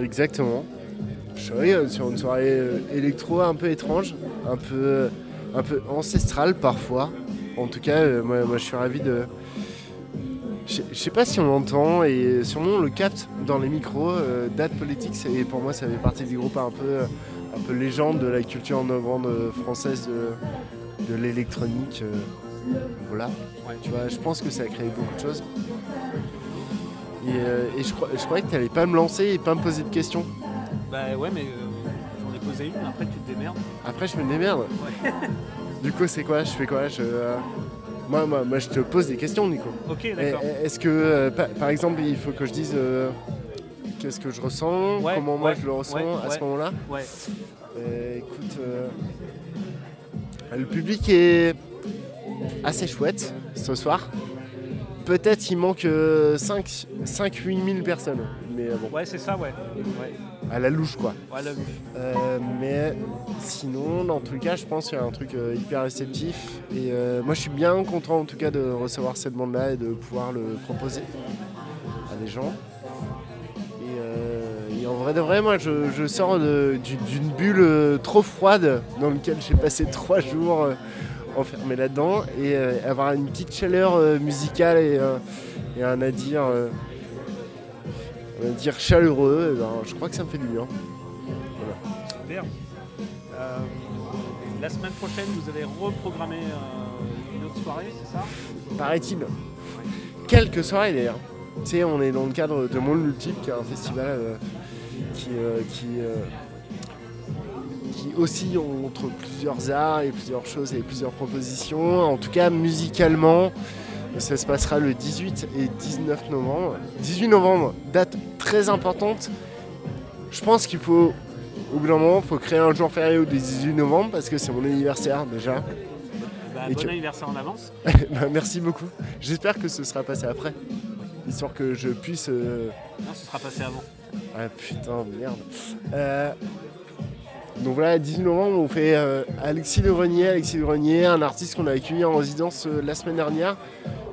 Exactement. Suis euh, sur une soirée euh, électro un peu étrange, un peu, un peu ancestrale parfois. En tout cas, euh, moi, moi, je suis ravi de. Je sais pas si on l'entend et sûrement on le capte dans les micros. euh, Date Politics et pour moi ça fait partie du groupe un peu, un peu légende de la culture euh, française de, de l'électronique. euh, voilà. Tu vois, je pense que ça a créé beaucoup de choses. Et, euh, et je, crois- je croyais que tu allais pas me lancer et pas me poser de questions. Bah ouais mais euh, j'en ai posé une, après tu te démerdes. Après, je me démerde. Ouais. Du coup, c'est quoi? Je fais quoi? Je, euh, moi, moi, moi, je te pose des questions, Nico. Ok, d'accord. Est-ce que, pa- par exemple, il faut que je dise qu'est-ce que je ressens, Ouais, comment moi ouais, je le ressens ouais, à ce moment-là? Ouais. Euh, Écoute, euh, le public est assez chouette ce soir. Peut-être il manque 5-8 000 personnes, mais euh, bon, Ouais c'est ça ouais. ouais. à la louche quoi. Ouais, la louche. Euh, mais sinon, dans tous les cas, je pense qu'il y a un truc euh, hyper réceptif. Et euh, moi, je suis bien content en tout cas de recevoir cette bande-là et de pouvoir le proposer à des gens. Et, euh, en vrai de vrai, moi, je, je sors d'une bulle euh, trop froide dans laquelle j'ai passé trois jours euh, enfermé là-dedans. Et euh, avoir une petite chaleur euh, musicale et, euh, et un à dire. on va dire chaleureux, eh ben, je crois que ça me fait du bien. Voilà. Euh, la semaine prochaine vous avez reprogrammé euh, une autre soirée, c'est ça? Paraît-il. Quelques soirées d'ailleurs. Tu sais, on est dans le cadre de Monde Multiple, qui est un festival euh, qui, qui, qui oscille entre plusieurs arts et plusieurs choses et plusieurs propositions. En tout cas, musicalement, ça se passera le 18 et 19 novembre. 18 novembre, date très importante. Je pense qu'il faut, au bout d'un moment, il faut créer un jour férié au 18 novembre parce que c'est mon anniversaire déjà. Bah, Et Bon que- anniversaire en avance. Bah, merci beaucoup. J'espère que ce sera passé après. Histoire que je puisse. euh, Non, ce sera passé avant. Ah putain, merde. Euh, Donc voilà, 18 novembre, on fait euh, Alexis Le Renier. Alexis Le Renier, un artiste qu'on a accueilli en résidence euh, la semaine dernière,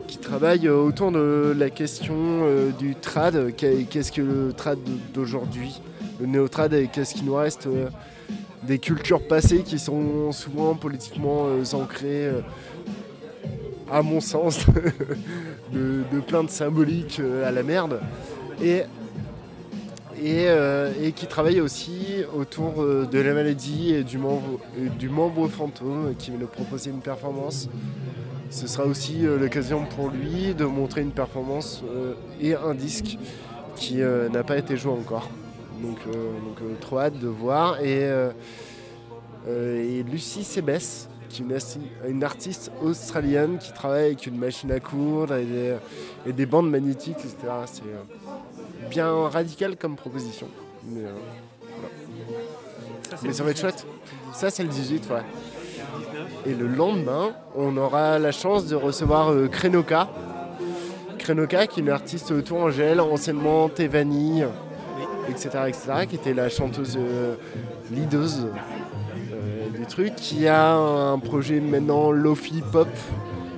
qui travaille euh, autour de la question euh, du trad. Qu'est- Qu'est-ce que le trad d'aujourd'hui? Le néo-trad, et qu'est-ce qui nous reste des cultures passées qui sont souvent politiquement ancrées, à mon sens, de, de plein de symboliques à la merde. Et et, euh, et qui travaille aussi autour euh, de la maladie et du membre, du membre fantôme qui va nous proposer une performance. Ce sera aussi euh, l'occasion pour lui de montrer une performance et un disque qui n'a pas été joué encore. Donc, trop hâte de voir. Et, Lucie Sebes, qui est une, artiste australienne qui travaille avec une machine à coudre et des, bandes magnétiques, etc. bien radical comme proposition. Mais, euh, voilà. Ça, Mais va être 18. chouette. Ça, c'est le 18, ouais. Et le lendemain, on aura la chance de recevoir euh, Krenoka. Krenoka, qui est une artiste tourangelle, anciennement Tevani, etc., etc., qui était la chanteuse euh, leaduse euh, du truc, qui a un projet maintenant Lofi Pop,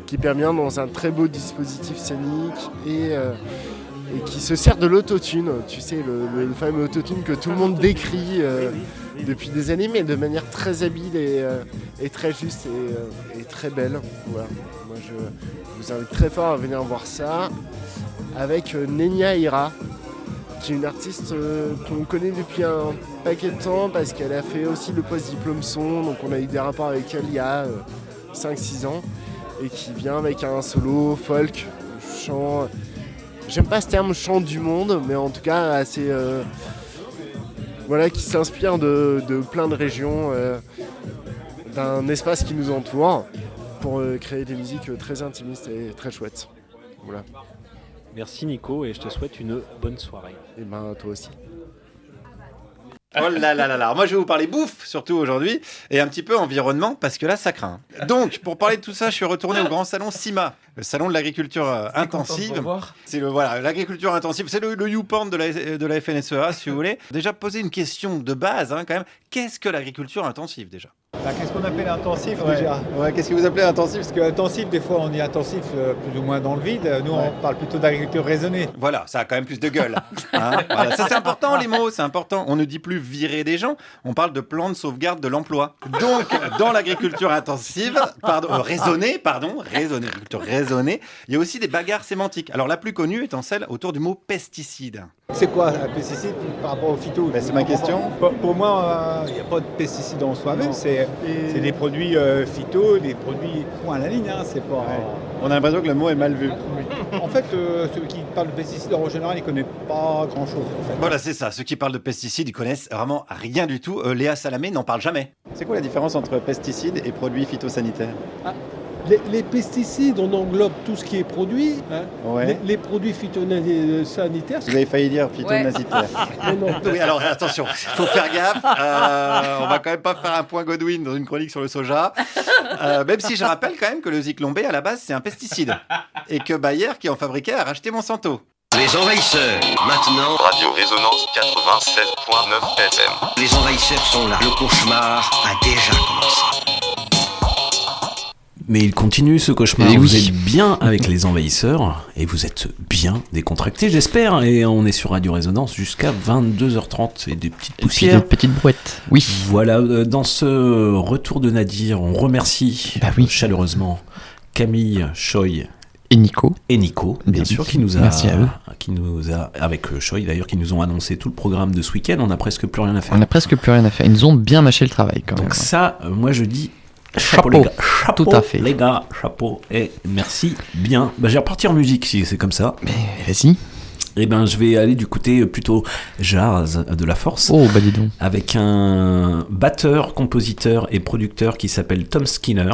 qui permet dans un très beau dispositif scénique et, et qui se sert de l'autotune. Tu sais, le, fameux autotune que tout le monde décrit euh, depuis des années, mais de manière très habile et, euh, très juste et, euh, très belle. Moi, je vous invite très fort à venir voir ça avec Nenia Ira, qui est une artiste qu'on connaît depuis un paquet de temps parce qu'elle a fait aussi le post-diplôme son, donc on a eu des rapports avec elle il y a euh, 5-6 ans, et qui vient avec un solo folk, chant. J'aime pas ce terme chant du monde, mais en tout cas assez. euh, voilà, qui s'inspire de, de plein de régions, euh, d'un espace qui nous entoure, pour euh, créer des musiques très intimistes et très chouettes. Voilà. Merci Nico et je te souhaite une bonne soirée. Et ben toi aussi. Oh là là là là. Alors moi, je vais vous parler bouffe, surtout aujourd'hui, et un petit peu environnement, parce que là, ça craint. Donc, pour parler de tout ça, je suis retourné au grand salon CIMA, le salon de l'agriculture euh, intensive. C'est le voilà, l'agriculture intensive, c'est le, le YouPorn de la, de la FNSEA, si vous voulez. Déjà, poser une question de base, hein, quand même. Qu'est-ce que l'agriculture intensive, déjà? Bah, Qu'est-ce qu'on appelle intensif Ouais. déjà? Ouais, qu'est-ce que vous appelez intensif? Parce que intensif, des fois, on est intensif euh, plus ou moins dans le vide. Nous, Ouais. on parle plutôt d'agriculture raisonnée. Voilà, ça a quand même plus de gueule. hein. Voilà, Ça, c'est important, les mots, c'est important. On ne dit plus virer des gens, on parle de plan de sauvegarde de l'emploi. Donc, dans l'agriculture intensive, pardon, euh, raisonnée, pardon, raisonnée, agriculture raisonnée, il y a aussi des bagarres sémantiques. Alors, la plus connue étant celle autour du mot pesticide. C'est quoi un pesticide par rapport au phyto? C'est ma question. Pour, pour moi, euh, il n'y a pas de pesticides en soi-même. C'est des produits euh, phyto, des produits point à la ligne. hein, c'est pas. On a l'impression que le mot est mal vu. En fait, euh, celui qui parle de pesticides en général, il connaît pas grand-chose. En fait. Voilà, c'est ça. Ceux qui parlent de pesticides, ils connaissent vraiment rien du tout. Euh, Léa Salamé n'en parle jamais. C'est quoi la différence entre pesticides et produits phytosanitaires? Les, les pesticides, on englobe tout ce qui est produit. hein. Ouais. Les, les produits phytosanitaires. Vous avez failli dire non. Oui, alors attention, il faut faire gaffe. Euh, on va quand même pas faire un point Godwin dans une chronique sur le soja. Euh, même si je rappelle quand même que le zyklon B, à la base, c'est un pesticide. Et que Bayer, qui en fabriquait, a racheté Monsanto. Les envahisseurs, maintenant. Radio Résonance 96.9 FM. Les envahisseurs sont là. Le cauchemar a déjà commencé. Mais il continue ce cauchemar. Eh vous oui. êtes bien avec les envahisseurs et vous êtes bien décontractés, j'espère. Et on est sur Radio Résonance jusqu'à 22h30 et des petites Et poussières. des petites brouettes. Oui. Voilà, euh, dans ce retour de Nadir, on remercie Bah chaleureusement Camille, Choi Et Nico. et Nico, bien Bien sûr, qui nous a, Merci à eux. qui nous a, avec euh, Choi d'ailleurs, qui nous ont annoncé tout le programme de ce week-end. On a presque plus rien à faire. On a presque plus rien à faire. Ils nous ont bien mâché le travail quand même. Donc ça, euh, moi je dis Chapeau. les gars. Chapeau, Tout à fait. Les gars, chapeau et merci bien. Bah, je vais repartir en musique si c'est comme ça. Mais vas-y. Et ben je vais aller du côté euh, plutôt jazz de la force. Oh, bah dis donc. Avec un batteur, compositeur et producteur qui s'appelle Tom Skinner,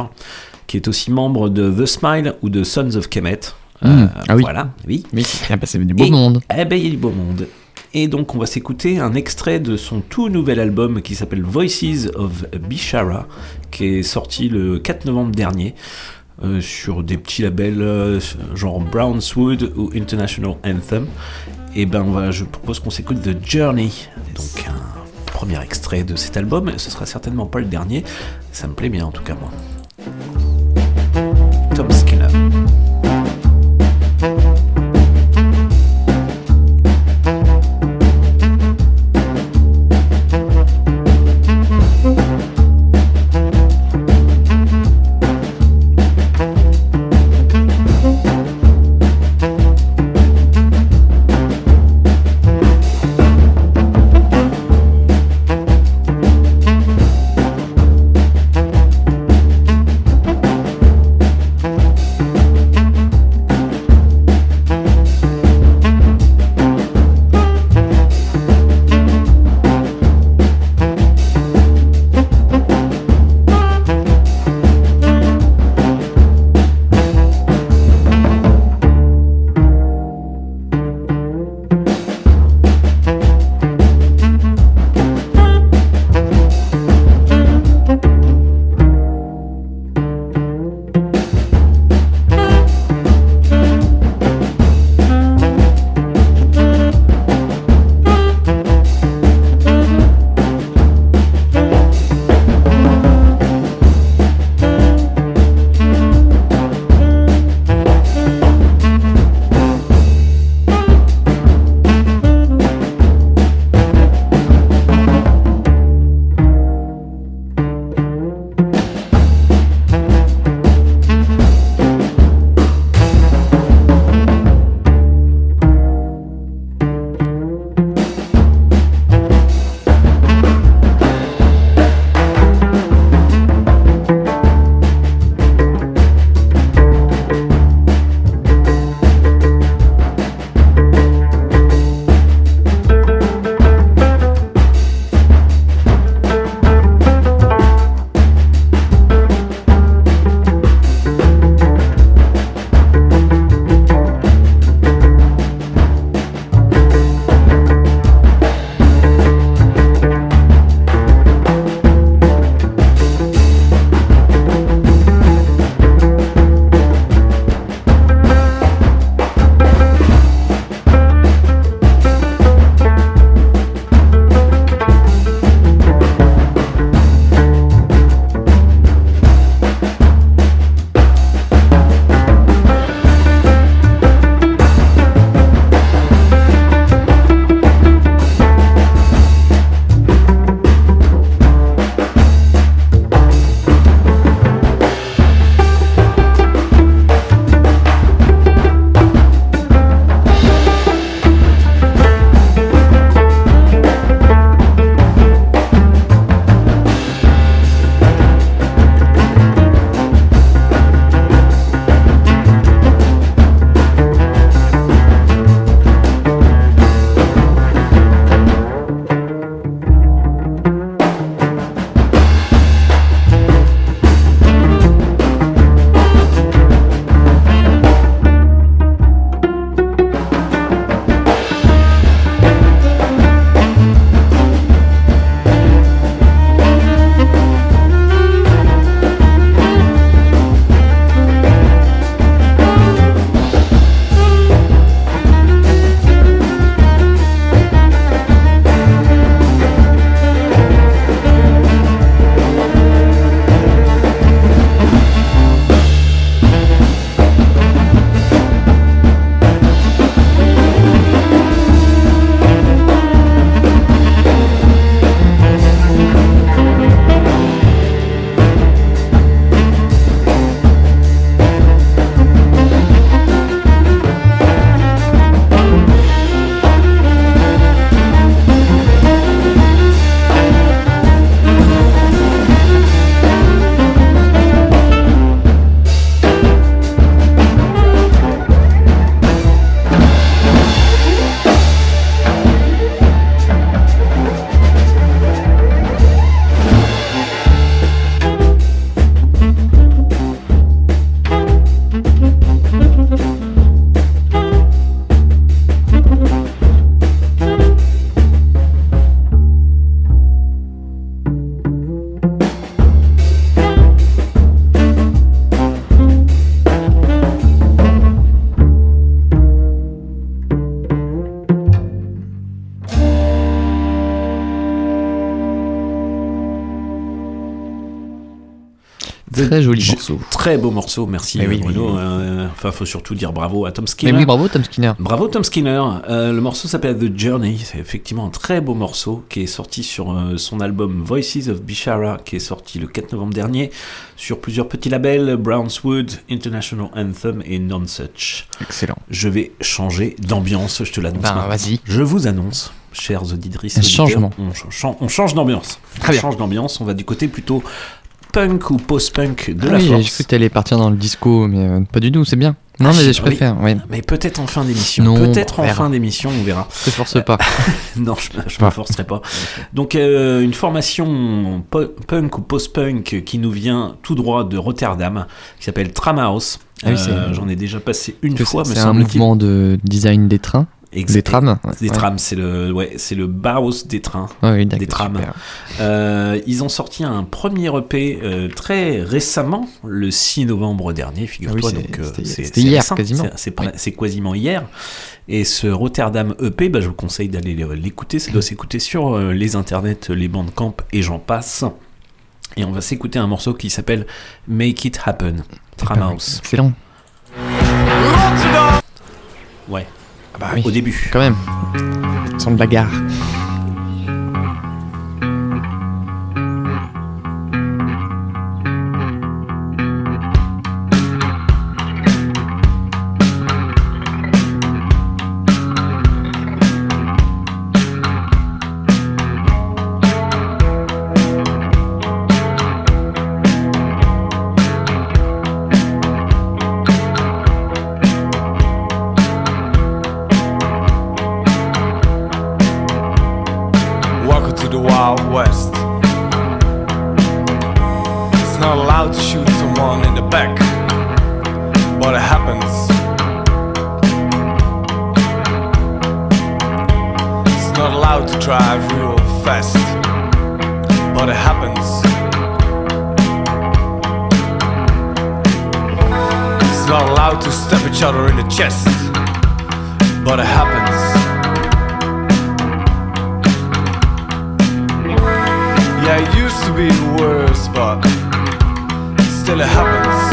qui est aussi membre de The Smile ou de Sons of Kemet. Hmm, ah oui. Voilà, oui. Oui, il a passé du beau Et- monde. Eh ben, il y a du beau monde. Et donc, on va s'écouter un extrait de son tout nouvel album qui s'appelle Voices of Bishara, qui est sorti le 4 novembre dernier euh, sur des petits labels euh, genre Brownswood ou International Anthem. Et ben, on va, je propose qu'on s'écoute The Journey, donc un premier extrait de cet album. Ce sera certainement pas le dernier. Ça me plaît bien, en tout cas, moi. Très joli morceau. Très beau morceau, merci oui, euh, Bruno. oui, oui. Euh, Enfin, faut surtout dire bravo à Tom Skinner. Mais oui, bravo Tom Skinner. Bravo Tom Skinner. Euh, le morceau s'appelle The Journey. C'est effectivement un très beau morceau qui est sorti sur euh, son album Voices of Bishara, qui est sorti le 4 novembre dernier sur plusieurs petits labels Brownswood, International Anthem et Nonsuch. Excellent. Je vais changer d'ambiance, je te l'annonce. Ben, vas-y. Je vous annonce, chers auditrices. Un changement. On, ch- on change d'ambiance. Très on change d'ambiance. On va du côté plutôt punk ou post-punk de Ah la oui, j'ai force. cru que t'allais partir dans le disco, mais euh, pas du tout, c'est bien. Non, Ah, mais je- je préfère, oui. Mais peut-être en fin d'émission. Peut-être en fin d'émission, on verra. Je te force pas. non, je, je me forcerai pas. Donc, euh, une formation punk ou post-punk qui nous vient tout droit de Rotterdam, qui s'appelle Tramhouse. Ah oui, Euh, J'en ai déjà passé une fois, c'est un mouvement de design des trains. Exact- Des trams. ouais, Des ouais. trams, c'est le, ouais, c'est le Bauhaus des trains. Ouais, oui, d'accord, des trams. Euh, ils ont sorti un premier EP euh, très récemment, le 6 novembre dernier, figure-toi. Ah oui, donc euh, c'est hier, récent, quasiment. c'est- quasiment hier. Et ce Rotterdam EP, bah, je vous conseille d'aller l'écouter. Ça doit s'écouter sur euh, les internets, les bandcamp et j'en passe. Et on va s'écouter un morceau qui s'appelle Make It Happen. Tramhouse. Excellent. Ouais. Ah bah oui. Au début. Quand même. Son de la gare. Used to be worse, but still it happens.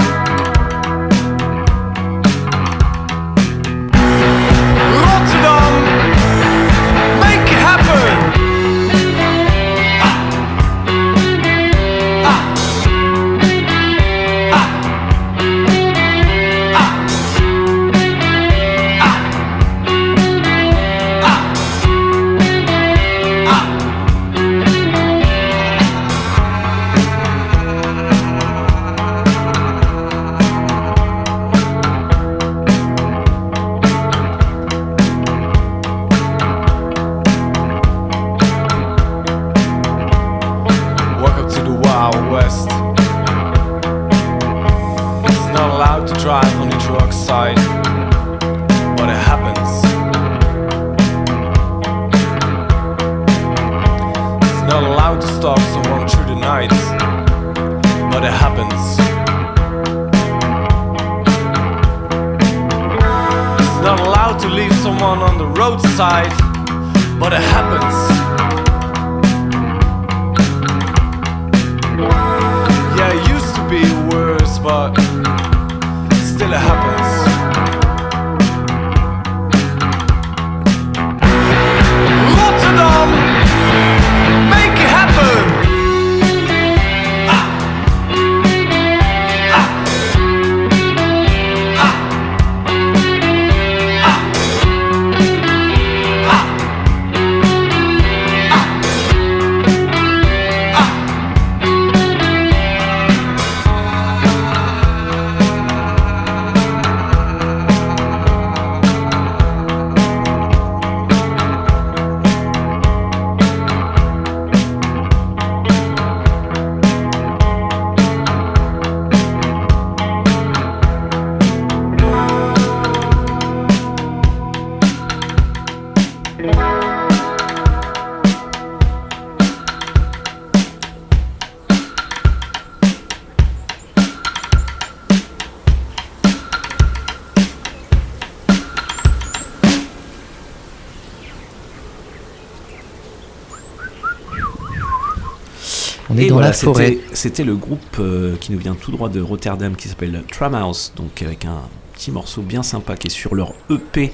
Voilà, la forêt. c'était- le groupe euh, qui nous vient tout droit de Rotterdam qui s'appelle Tramhouse, donc avec un petit morceau bien sympa qui est sur leur EP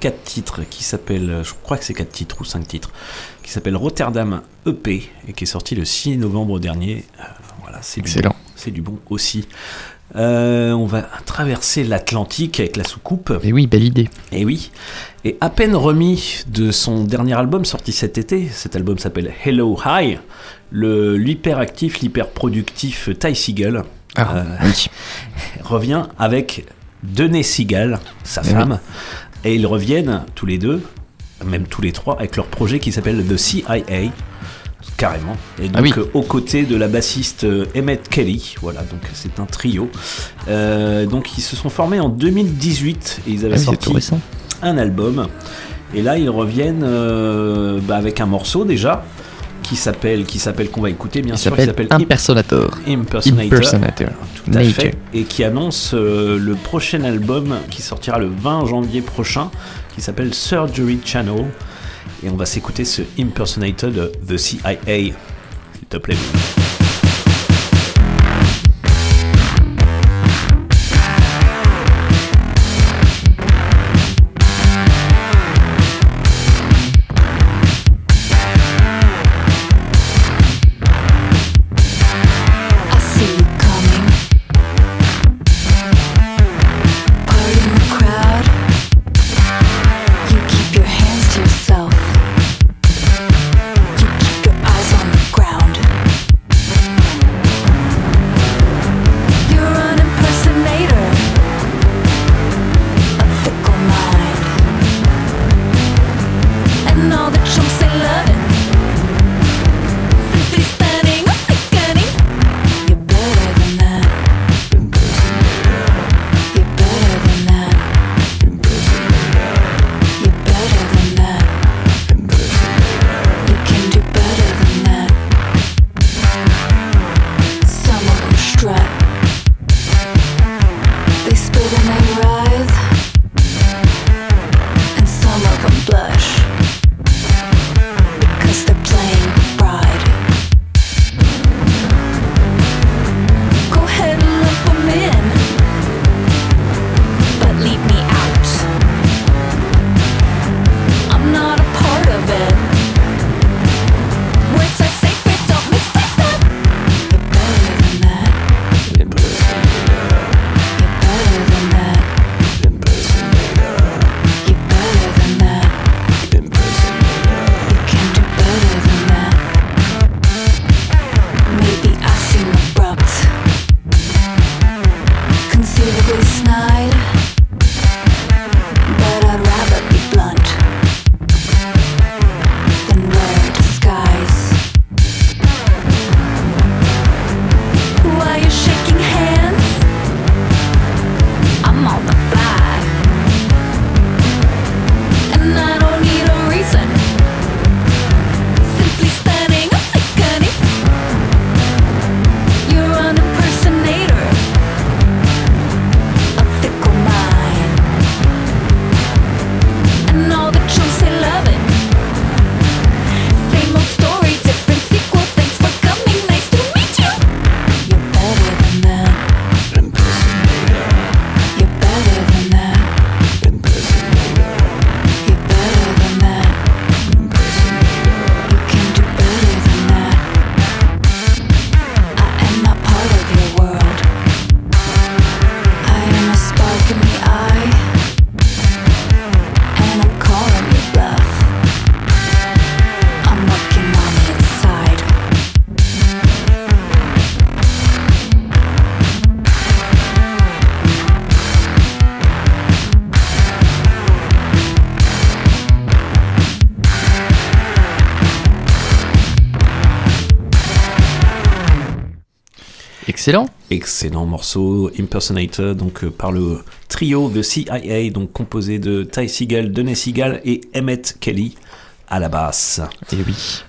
4 titres qui s'appelle, je crois que c'est 4 titres ou 5 titres, qui s'appelle Rotterdam EP et qui est sorti le 6 novembre dernier. Euh, voilà, c'est du Excellent. bon. C'est du bon aussi. Euh, on va traverser l'Atlantique avec la soucoupe. Et oui, belle idée. Et oui. Et à peine remis de son dernier album sorti cet été, cet album s'appelle Hello High, l'hyperactif, l'hyperproductif Ty Seagal Ah, euh, oui. revient avec Dené Seagal, sa Eh femme, et ils reviennent tous les deux, même tous les trois, avec leur projet qui s'appelle The CIA. Carrément. Et donc, Ah oui. euh, aux côtés de la bassiste euh, Emmett Kelly. Voilà, donc c'est un trio. Euh, donc, ils se sont formés en 2018 et ils avaient Ah sorti un album. Et là, ils reviennent euh, bah, avec un morceau déjà qui s'appelle, qui s'appelle qu'on va écouter bien Il sûr, qui s'appelle Impersonator. Impersonator. Impersonator. Tout à fait. Et qui annonce euh, le prochain album qui sortira le 20 janvier prochain, qui s'appelle Surgery Channel. Et on va s'écouter ce Impersonator de The CIA. S'il te plaît. Excellent. Excellent morceau, Impersonator, donc euh, par le trio de CIA, donc composé de Ty Seagal, Denis Seagal et Emmett Kelly à la basse. Et oui.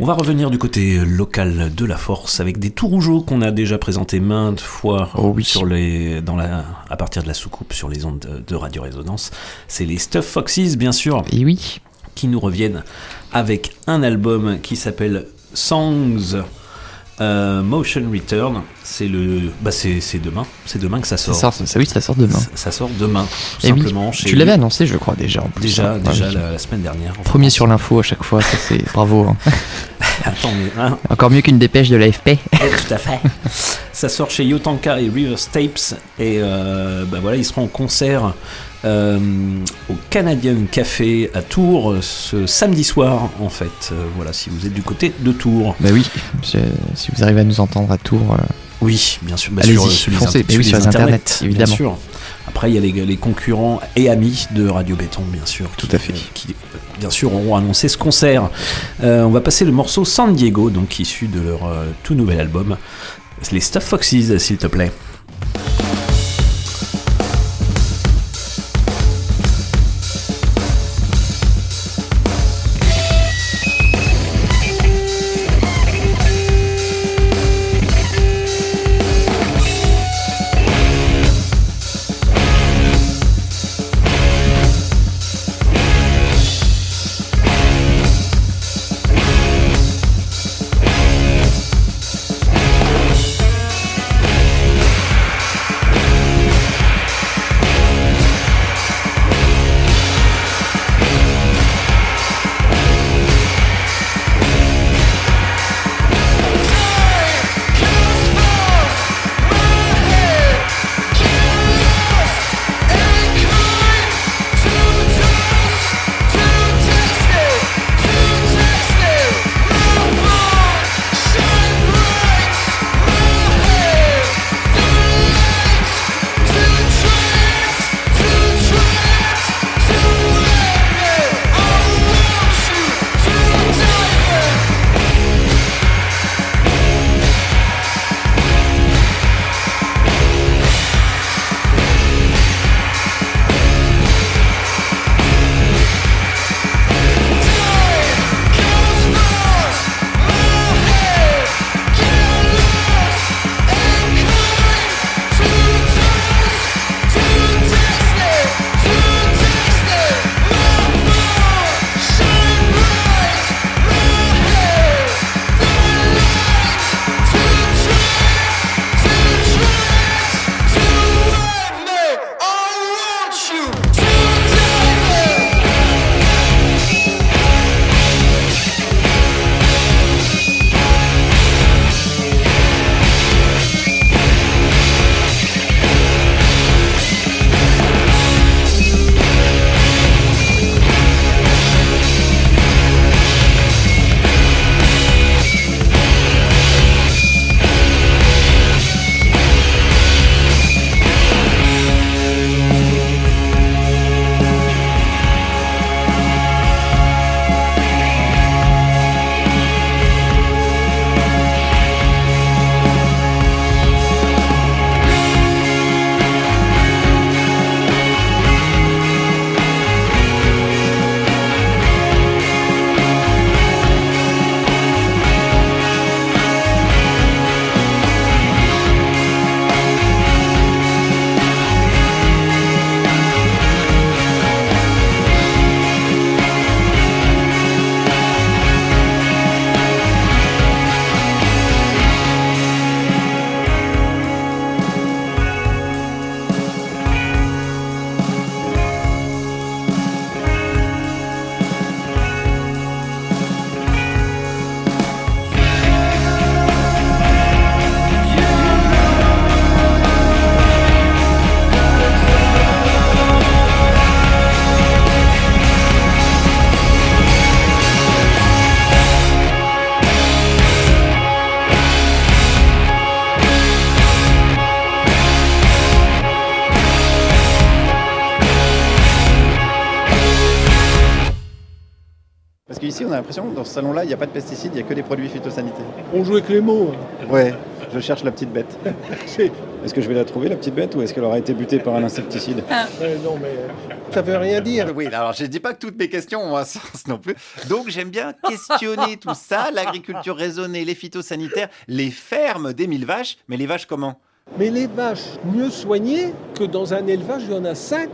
On va revenir du côté local de la force avec des tout rougeaux qu'on a déjà présentés maintes fois sur les, dans la, à partir de la soucoupe sur les ondes de, de radio-résonance. C'est les Stuff Foxes, bien sûr. Et oui. Qui nous reviennent avec un album qui s'appelle Songs Euh, Motion Return, c'est le, bah c'est demain, c'est demain que ça sort. Ça sort- ça- oui, ça sort demain. Ça, ça sort demain, tout Et oui, simplement. chez- tu l'avais annoncé, je crois, déjà. En plus, Déjà, hein. déjà Ouais, la, la semaine dernière. Premier sur l'info à chaque fois, ça c'est bravo. hein. Attends, mais, hein. Encore mieux qu'une dépêche de l'AFP. Eh, tout à fait. Ça sort chez Yotanka et River Tapes et euh, bah voilà, ils seront en concert euh, au Canadian Café à Tours euh, ce samedi soir en fait. Euh, voilà, si vous êtes du côté de Tours. Bah oui, si vous arrivez à nous entendre à Tours. Oui, bien sûr. bah, Allez-y, sur, sur les foncez. Mais oui, sur les bien évidemment. sûr. Après, il y a les, les concurrents et amis de Radio Béton, bien sûr. Tout à fait. Qui, bien sûr, auront annoncé ce concert. Euh, on va passer le morceau San Diego, donc issu de leur euh, tout nouvel album. Les Stuff Foxes, s'il te plaît. L'impression que dans ce salon-là, il n'y a pas de pesticides, il n'y a que des produits phytosanitaires. On joue avec les mots. Ouais, je cherche la petite bête. Est-ce que je vais la trouver, la petite bête, ou est-ce qu'elle aura été butée par un insecticide Ouais, non, mais ça veut rien dire. Oui, alors je ne dis pas que toutes mes questions ont un sens non plus. Donc j'aime bien questionner tout ça, l'agriculture raisonnée, les phytosanitaires, les fermes des mille vaches. Mais les vaches comment? Mais les vaches mieux soignées que dans un élevage, il y en a cinq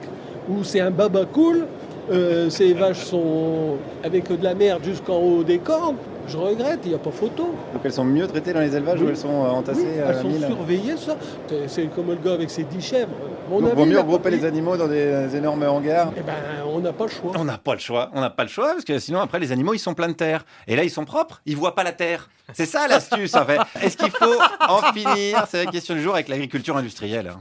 où c'est un baba cool euh, ces vaches sont avec de la merde jusqu'en haut des cornes, je regrette, il n'y a pas photo. Donc elles sont mieux traitées dans les élevages Oui. où elles sont euh, entassées Oui, à elles la sont mine surveillées, ça. C'est- comme le gars avec ses 10 chèvres. Mon Donc, avis, vaut mieux a regrouper pas- les animaux dans des euh, énormes hangars? Eh ben, on n'a pas le choix. On n'a pas le choix, on n'a pas le choix parce que sinon après les animaux ils sont pleins de terre et là ils sont propres, ils voient pas la terre. C'est ça l'astuce en fait. Est-ce qu'il faut en finir? C'est la question du jour avec l'agriculture industrielle.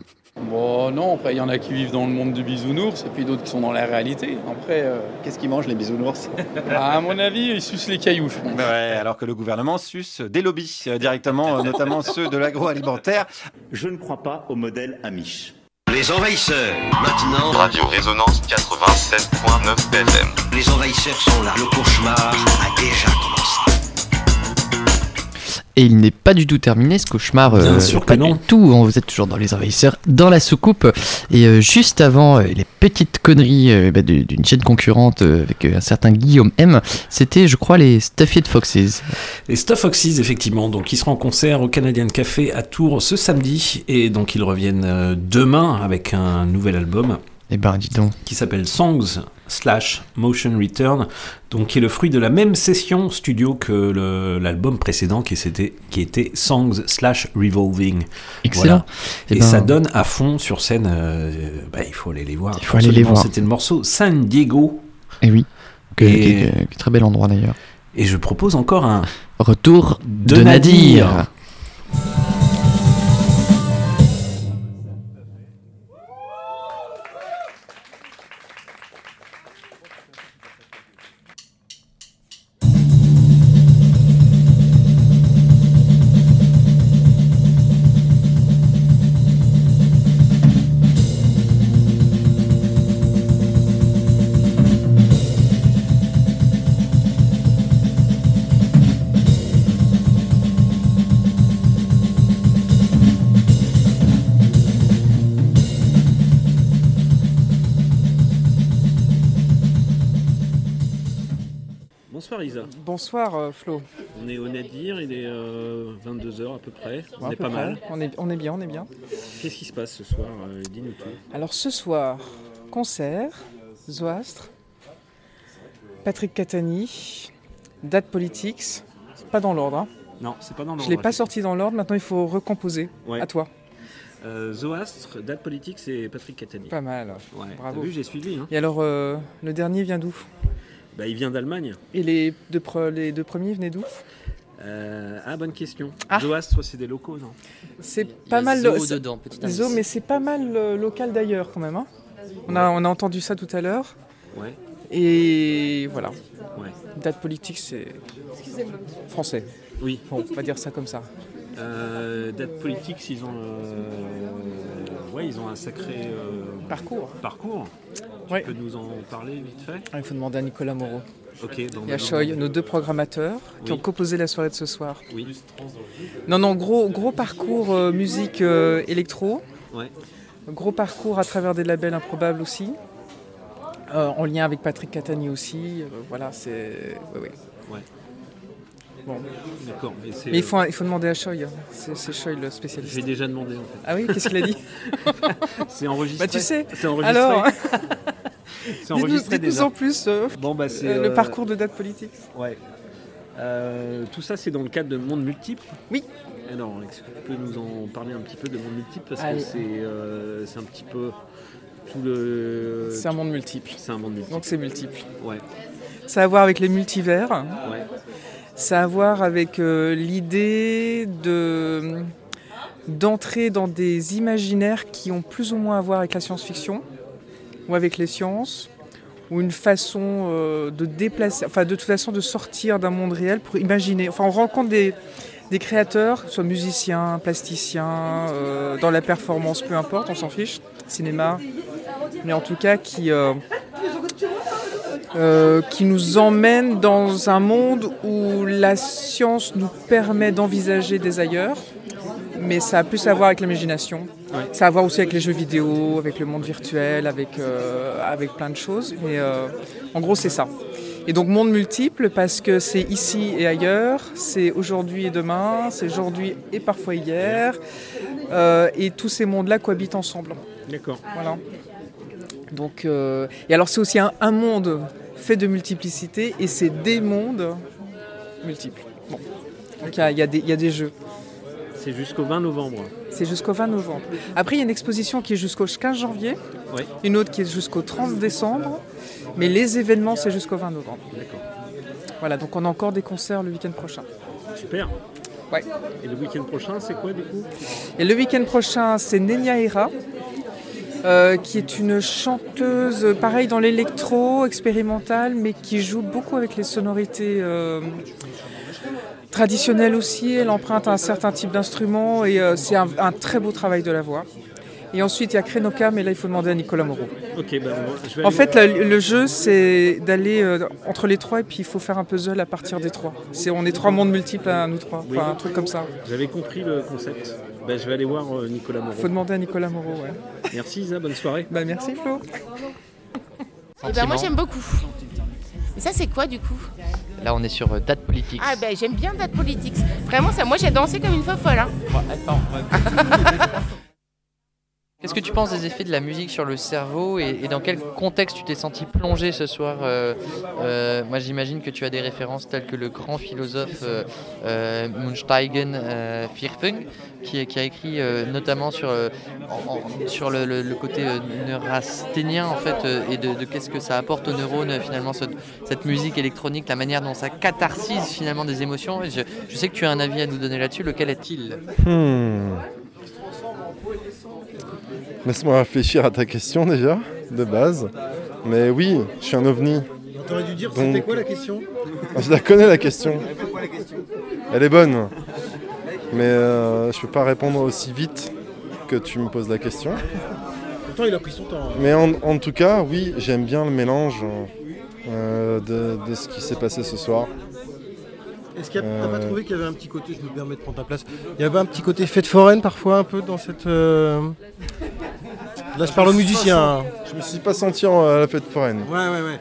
Bon, non, après, il y en a qui vivent dans le monde du bisounours et puis d'autres qui sont dans la réalité. Après. Qu'est-ce qu'ils mangent les bisounours À mon avis, ils sucent les cailloux, je pense. Ouais, alors que le gouvernement suce des lobbies euh, directement, euh, notamment ceux de l'agroalimentaire. Je ne crois pas au modèle Amish. Les envahisseurs, maintenant. Radio Résonance 87.9 FM. Les envahisseurs sont là. Le cauchemar a déjà commencé. Et il n'est pas du tout terminé ce cauchemar. Bien euh, sûr que pas non. du tout. Vous êtes toujours dans les envahisseurs, dans la soucoupe. Et euh, juste avant euh, les petites conneries bah, du- d'une chaîne concurrente avec un certain Guillaume M, c'était, je crois, les Stuffed Foxes. Les Stuff Foxes, effectivement, donc ils seront en concert au Canadian Café à Tours ce samedi, et donc ils reviennent demain avec un nouvel album. Eh ben, dis donc. Qui s'appelle Songs slash Motion Return, donc qui est le fruit de la même session studio que l'album précédent qui, c'était, qui était Songs slash Revolving. Excellent. Eh Et ben- ça donne à fond sur scène, euh, bah, il faut aller les voir. Il faut aller les voir. C'était le morceau San Diego. Et oui. Que- Et- qui très bel endroit d'ailleurs. Et je propose encore un Retour de, De Nadir. Nadir. Bonsoir euh, Flo. On est au Nadir, il est 22h à peu près. On Ouais, est pas près. mal. On est, on est bien, on est bien. Qu'est-ce qui se passe ce soir Euh, Dis-nous tout. Alors ce soir, concert, Zoastre, Patrick Catani, Date Politics. C'est pas dans l'ordre. hein. Non, c'est pas dans Je l'ordre, l'ai pas sorti dans l'ordre, maintenant il faut recomposer. Ouais. À toi. Euh, Zoastre, Date Politique, c'est Patrick Catani. Pas mal. Ouais. Bravo. T'as vu, j'ai suivi. hein. Et alors, euh, le dernier vient d'où? Bah, il vient d'Allemagne. Et les deux, pre- les deux premiers venaient d'où? Euh, ah, bonne question. Ah. Zoastre, c'est des locaux, non? C'est pas mal. Zo dedans, Zo, mais c'est pas mal euh, local d'ailleurs quand même. hein. on, a, on a entendu ça tout à l'heure. Ouais. Et voilà. Ouais. Date politique, c'est français. Oui. Bon, on va dire ça comme ça. Euh, Date Politique, ils ont, euh, ouais, ils ont un sacré euh, Parcours. Parcours. Tu peux nous en parler vite fait Ah, il faut demander à Nicolas Moreau. Ok, donc Et à Choi, nos deux programmateurs qui ont composé la soirée de ce soir. Oui. Non, non, gros, gros parcours euh, musique euh, électro. Ouais. Gros parcours à travers des labels improbables aussi. Euh, en lien avec Patrick Catani aussi. Voilà, c'est. Oui, oui. Ouais. Bon. D'accord, mais. Mais il faut, il faut demander à Choi. hein. C'est c'est Choi le spécialiste. J'ai déjà demandé en fait. Ah oui, qu'est-ce qu'il a dit C'est enregistré. Bah tu sais. C'est enregistré. Alors, c'est enregistré dites-nous déjà. en plus euh, Bon bah euh, le euh, parcours de date politique. Ouais. Tout ça c'est dans le cadre de Monde Multiple? Oui. Alors est-ce que tu peux nous en parler un petit peu de Monde Multiple? Parce Allez. que c'est un petit peu tout le. C'est un monde multiple. C'est un monde multiple. Donc c'est multiple. Ouais. Ça a à voir avec les multivers. Ouais. Ça a à voir avec l'idée de d'entrer dans des imaginaires qui ont plus ou moins à voir avec la science-fiction ou avec les sciences ou une façon euh, de déplacer, enfin de toute façon de sortir d'un monde réel pour imaginer. Enfin, on rencontre des, des créateurs, soit musiciens, plasticiens, euh, dans la performance, peu importe, on s'en fiche, cinéma, mais en tout cas qui euh, qui nous emmène dans un monde où la science nous permet d'envisager des ailleurs, mais ça a plus à voir avec l'imagination. Ouais. Ça a à voir aussi avec les jeux vidéo, avec le monde virtuel, avec, euh, avec plein de choses. Mais euh, en gros, c'est ça. Et donc, monde multiple, parce que c'est ici et ailleurs, c'est aujourd'hui et demain, c'est aujourd'hui et parfois hier. Euh, et tous ces mondes-là cohabitent ensemble. D'accord. Voilà. Donc, euh, et alors c'est aussi un, un monde fait de multiplicité et c'est des mondes multiples. Bon. Donc il y y, y a des jeux. C'est jusqu'au 20 novembre. C'est jusqu'au 20 novembre. Après, il y a une exposition qui est jusqu'au 15 janvier, Oui. une autre qui est jusqu'au 30 décembre, mais les événements, c'est jusqu'au 20 novembre. D'accord. Voilà, donc on a encore des concerts le week-end prochain. Super. Ouais. Et le week-end prochain, c'est quoi du coup? Et le week-end prochain, c'est Nenia Hera, euh, qui est une chanteuse, pareil dans l'électro, expérimentale, mais qui joue beaucoup avec les sonorités euh, traditionnelles aussi. Elle emprunte un certain type d'instrument et euh, c'est un, un très beau travail de la voix. Et ensuite, il y a Krenoka, mais là, il faut demander à Nicolas Moreau. Ben, je vais En fait, le, jeu, c'est d'aller euh, entre les trois et puis il faut faire un puzzle à partir des trois. C'est, on est trois mondes multiples à nous trois, Oui. enfin, un truc comme ça. J'avais compris le concept. Ben, je vais aller voir euh, Nicolas Moreau. Il faut demander à Nicolas Moreau, ouais. Merci Isa, bonne soirée. Bah, merci Flo. Eh ben moi j'aime beaucoup. Et ça c'est quoi du coup? Là, on est sur euh, Date Politique. Ah ben j'aime bien Date Politics. Vraiment ça, moi j'ai dansé comme une folle folle. Hein. attends. Qu'est-ce que tu penses des effets de la musique sur le cerveau et, dans quel contexte tu t'es senti plongé ce soir euh, euh, Moi j'imagine que tu as des références telles que le grand philosophe euh, euh, Munsteigen qui, a écrit notamment sur, sur le, côté neurasthénien en fait et de, qu'est-ce que ça apporte aux neurones finalement cette, musique électronique, la manière dont ça catharsise finalement des émotions. Je sais que tu as un avis à nous donner là-dessus, lequel est-il? Hmm. Laisse-moi réfléchir à ta question déjà, de base. Mais oui, je suis un ovni. T'aurais dû dire Donc- c'était quoi la question? Ah, Je la connais la question. Elle est bonne. Mais euh, je peux pas répondre aussi vite que tu me poses la question. Pourtant il a pris son temps. hein. Mais en, en tout cas, oui, j'aime bien le mélange euh, de, de ce qui s'est passé ce soir. Est-ce que t'as pas Euh, trouvé qu'il y avait un petit côté, je me permets de prendre ta place, il y avait un petit côté fête foraine parfois un peu dans cette... euh, Là je parle aux musiciens. hein. Je me suis pas senti en- à la fête foraine. Ouais ouais ouais.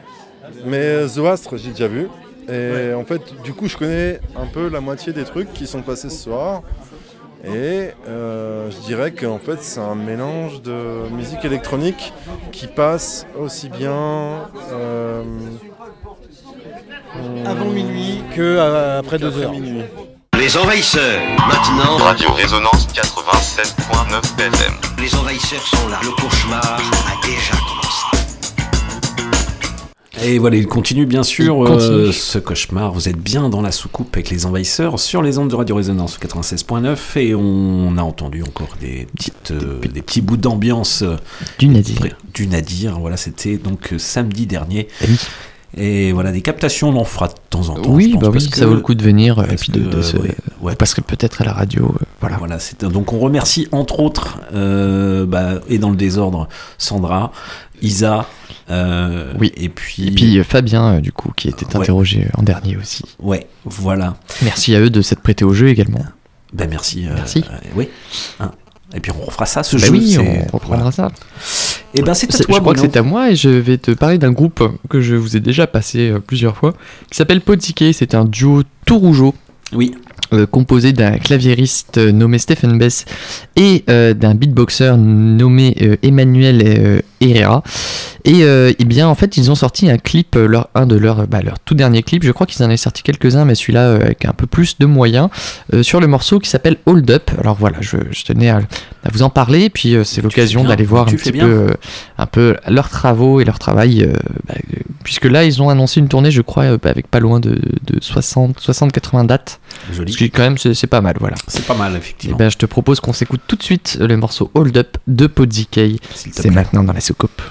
Mais euh, The Astre, j'ai déjà vu. Et en fait, du coup, je connais un peu la moitié des trucs qui sont passés ce soir. Et euh, je dirais qu'en fait, c'est un mélange de musique électronique qui passe aussi bien. euh, Avant minuit que euh, après deux heures. minuit. Les envahisseurs, maintenant. Radio Résonance 87.9 FM. Les envahisseurs sont là. Le cauchemar a déjà commencé. Et voilà, il continue bien sûr continue. euh, ce cauchemar. Vous êtes bien dans la soucoupe avec les envahisseurs sur les ondes de Radio Résonance 96.9 et on a entendu encore des, petites, euh, des petits bouts d'ambiance euh, Du Nadir. Du Nadir, voilà, c'était donc euh, samedi dernier. Et voilà, des captations, on en fera de temps en temps. Oui, pense, bah oui, parce ça que- vaut le coup de venir euh, et parce puis de, que, de se. ouais, ouais. Vous passerez peut-être à la radio. euh, voilà. Donc on remercie entre autres euh, bah, et dans le désordre Sandra, Isa, euh, Oui. et puis Et puis Fabien, du coup, qui était interrogé en dernier aussi. ouais, voilà. Merci à eux de s'être prêtés au jeu également. Ben merci. Merci. euh, oui. Hein. Et puis on refera ça ce Bah jeu. oui, on reprendra voilà. ça. Et ben c'est à toi. je crois que c'est à moi et je vais te parler d'un groupe que je vous ai déjà passé euh, plusieurs fois, qui s'appelle Podike. C'est un duo tout rougeau. Oui. euh, composé d'un claviériste euh, nommé Stephen Bess et euh, d'un beatboxer nommé euh, Emmanuel Herrera. Et eh bien, en fait, ils ont sorti un clip, leur, un de leurs bah, leur tout dernier clip. Je crois qu'ils en avaient sorti quelques-uns, mais celui-là avec un peu plus de moyens sur le morceau qui s'appelle Hold Up. Alors voilà, je, je tenais à, à vous en parler. Puis euh, c'est l'occasion d'aller voir un petit bien. peu, euh, un peu leurs travaux et leur travail. euh, bah, puisque là, ils ont annoncé une tournée, je crois, euh, avec pas loin de, de 60, 60-80 dates. Joli. Ce qui, quand même, c'est pas mal, voilà. C'est pas mal Et effectivement. ben, je te propose qu'on s'écoute tout de suite le morceau Hold Up de te C'est maintenant dans la soucoupe.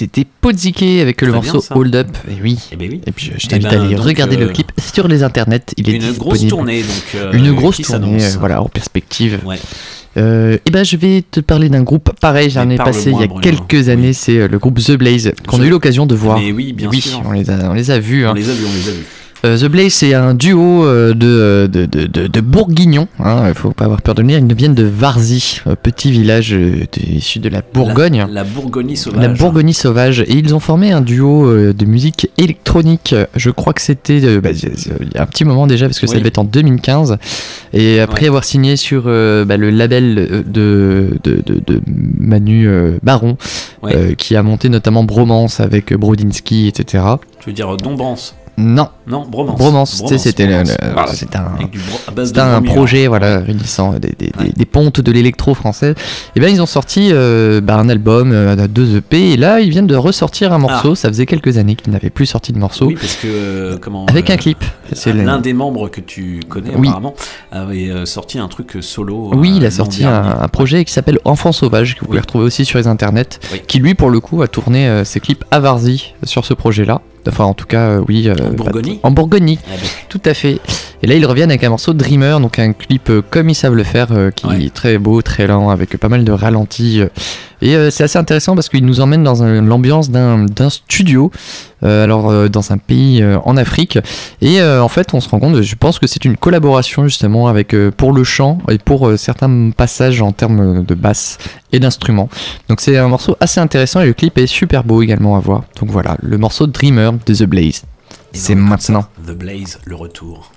C'était Podzike avec le morceau bien. Hold Up. Et oui. Eh ben oui. Et puis je, Eh t'invite ben, à aller regarder le euh, clip sur les internets. Il est une disponible. grosse tournée, donc, euh, une grosse tournée, voilà, en perspective. Ouais. Euh, et ben je vais te parler d'un groupe pareil, j'en ai passé il y a Bruno. quelques années, c'est euh, le groupe The Blaze qu'on a eu l'occasion de voir. Mais oui, bien sûr. on les a, on les a vus. hein. On les a vus, on les a vus. Euh, The Blaze, c'est un duo euh, de, de, de, de, de Bourguignons. Hein, il faut pas avoir peur de le dire. Ils viennent de Varzy, petit village euh, issu de la Bourgogne. La, la Bourgogne sauvage. La Bourgogne sauvage. Et ils ont formé un duo euh, de musique électronique. Je crois que c'était euh, bah, il y a un petit moment déjà, parce que ça devait être en 2015. Et après Ouais. avoir signé sur euh, bah, le label euh, de, de, Manu euh, Baron, Ouais. euh, qui a monté notamment Bromance avec Brodinski, etc. Tu veux dire euh, Dombrance Non. Non, Bromance. Bromance, c'était un, projet voilà, réunissant des, des, des- des pontes de l'électro français. Et bien ils ont sorti euh, bah, un album, euh, deux EP, et là ils viennent de ressortir un morceau. Ça faisait quelques années qu'ils n'avaient plus sorti de morceau. Ah. Oui, parce que euh, comment Avec un clip. C'est L'un des membres que tu connais Oui. apparemment avait sorti un truc solo. Oui, il a sorti un, un projet qui s'appelle Enfant Sauvage, que vous pouvez retrouver aussi sur les internets, qui lui, pour le coup, a tourné ses clips à Varzy sur ce projet-là. Enfin, en tout cas, euh, oui. euh, En Bourgogne En Bourgogne, Ah ben. tout à fait. Et là, ils reviennent avec un morceau Dreamer, donc un clip euh, comme ils savent le faire, qui est très beau, très lent, avec pas mal de ralentis. Et euh, c'est assez intéressant parce qu'il nous emmène dans l'ambiance d'un studio, euh, alors euh, dans un pays en Afrique. Et en fait, on se rend compte, je pense que c'est une collaboration justement avec pour le chant et pour certains passages en termes de basse et d'instruments. Donc c'est un morceau assez intéressant et le clip est super beau également à voir. Donc voilà, le morceau Dreamer de The Blaze. C'est maintenant. The Blaze, le retour.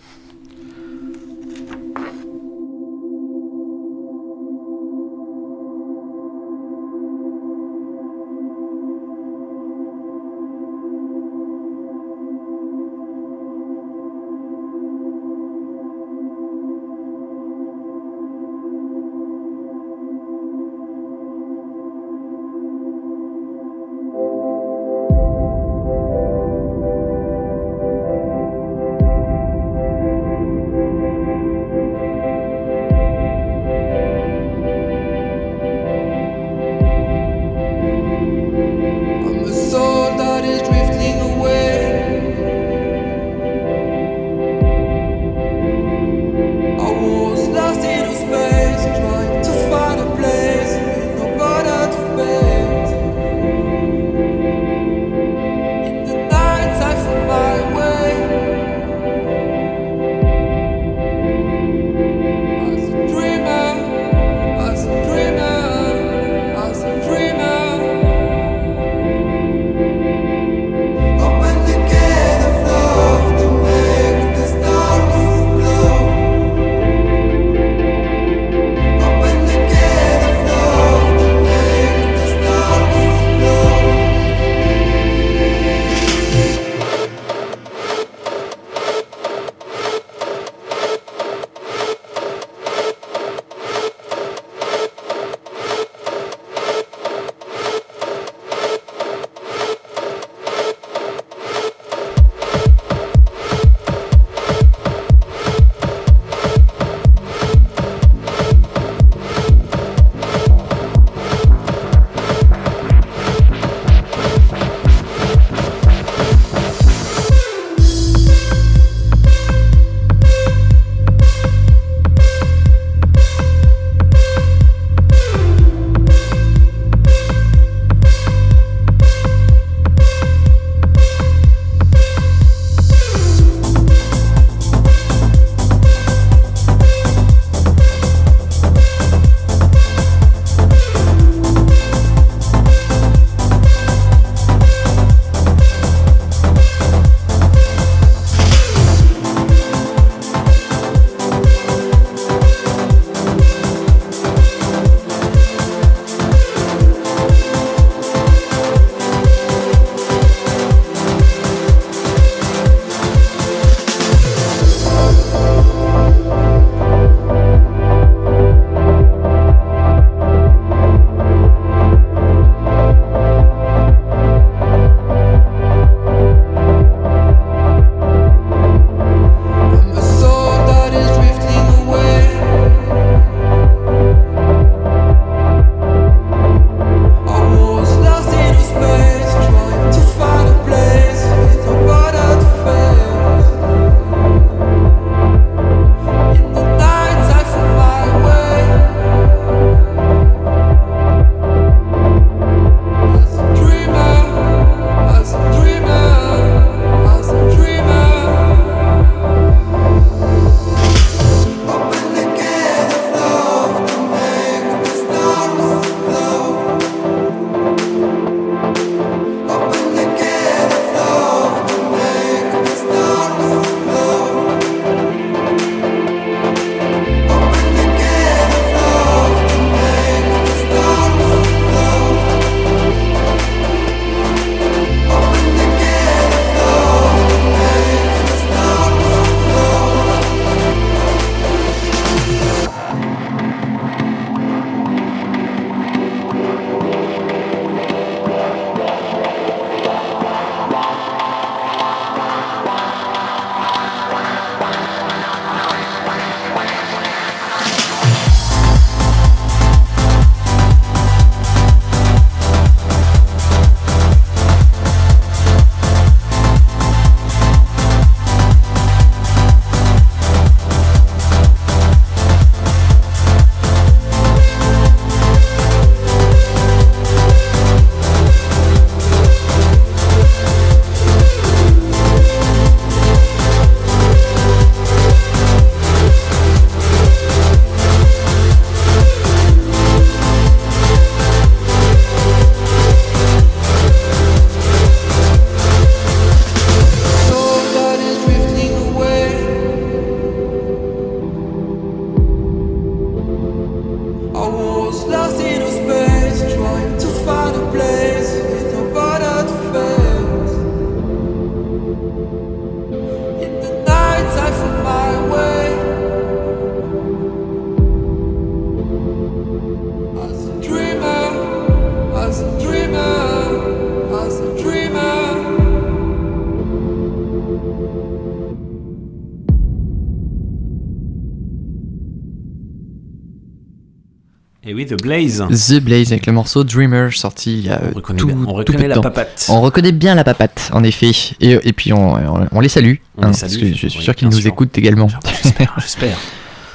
Blaze. The Blaze avec le morceau Dreamer sorti il y a On reconnaît tout, bien- on tout reconnaît la temps. papate. On reconnaît bien la papate, en effet. Et, et puis on, on- on les salue, On les hein, salue, parce que je suis sûr qu'ils nous écoutent également. J'espère, j'espère.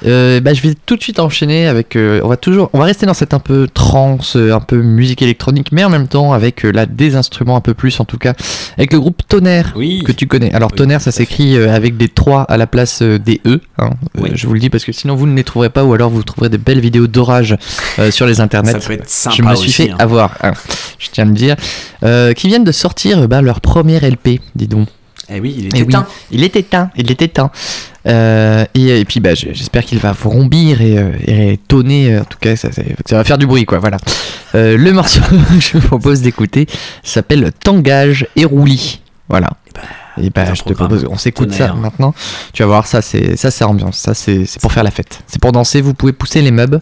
Euh, bah, je vais tout de suite enchaîner avec. euh, on va toujours, on va rester dans cette un peu trance, euh, un peu musique électronique, mais en même temps avec euh, là des instruments un peu plus, en tout cas avec le groupe Tonnerre que tu connais. Alors Tonnerre, ça s'écrit avec des 3 à la place des E. hein. Je vous le dis parce que sinon vous ne les trouverez pas, ou alors vous trouverez des belles vidéos d'orage sur les internets. Ça peut être sympa je me suis aussi, fait hein. avoir, hein, je tiens à le dire, qui viennent de sortir bah, leur premier LP, dis donc. Eh oui, il Eh était oui, temps. il était teint, il était teint. Euh, et, et puis bah, j'espère qu'il va vrombir et, euh, et tonner. euh, En tout cas, ça, ça- ça va faire du bruit, quoi. Voilà. Euh, le morceau que je vous propose d'écouter s'appelle Tangage et Roulis. Voilà. Et bah, je te propose, on s'écoute ça maintenant. Tu vas voir, ça c'est ça c'est ambiance, ça c'est pour faire la fête. C'est pour danser. Vous pouvez pousser les meubles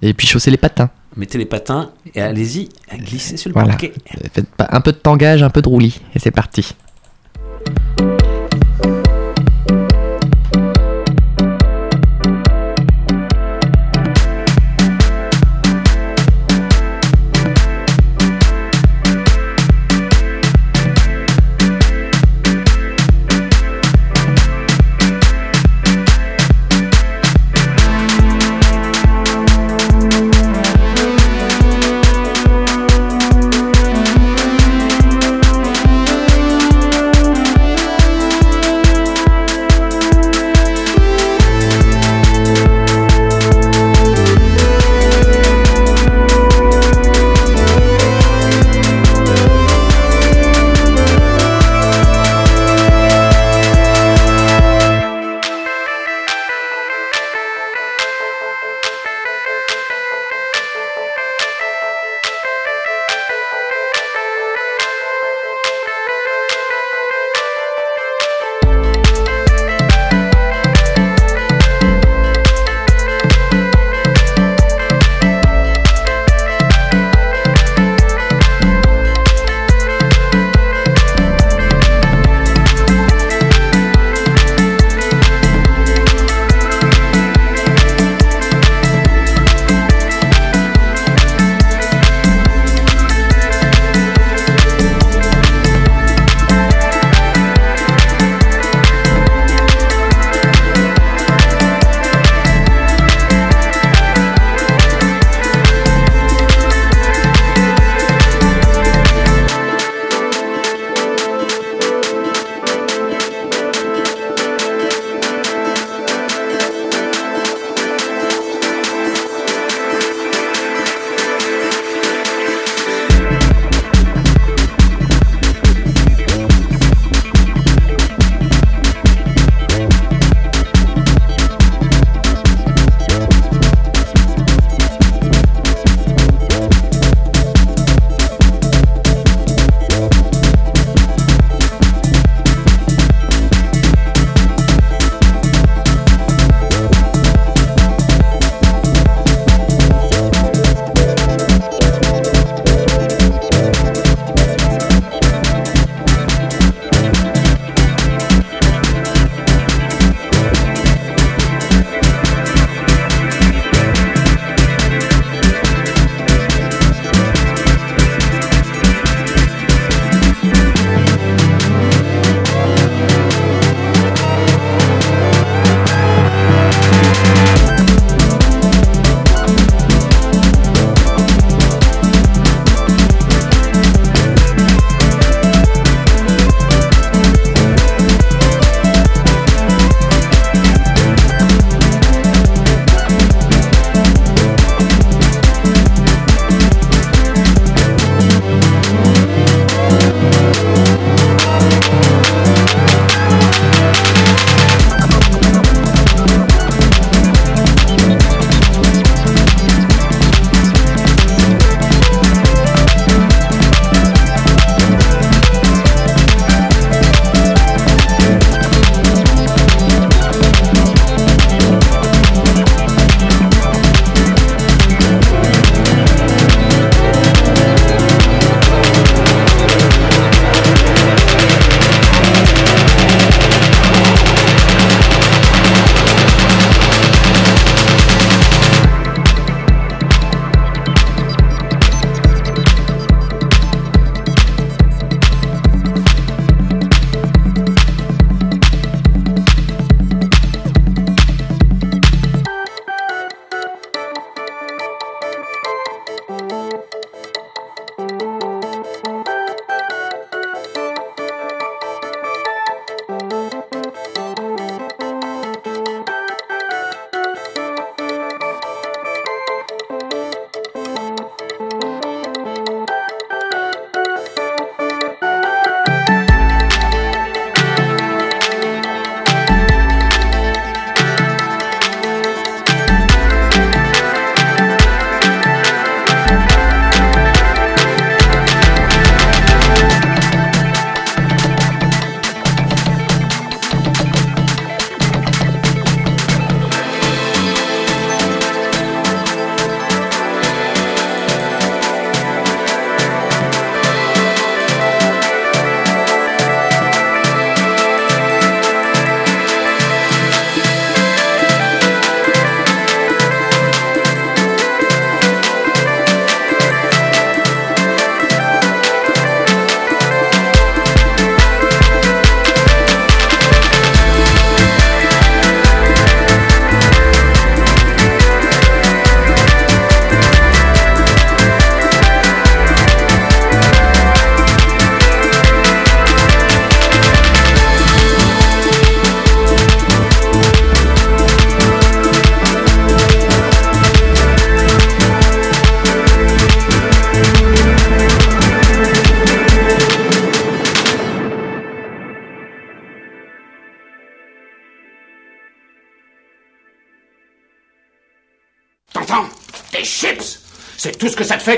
et puis chausser les patins. Mettez les patins et allez-y, glissez sur le Voilà. parquet. Faites un peu de tangage, un peu de roulis et c'est parti.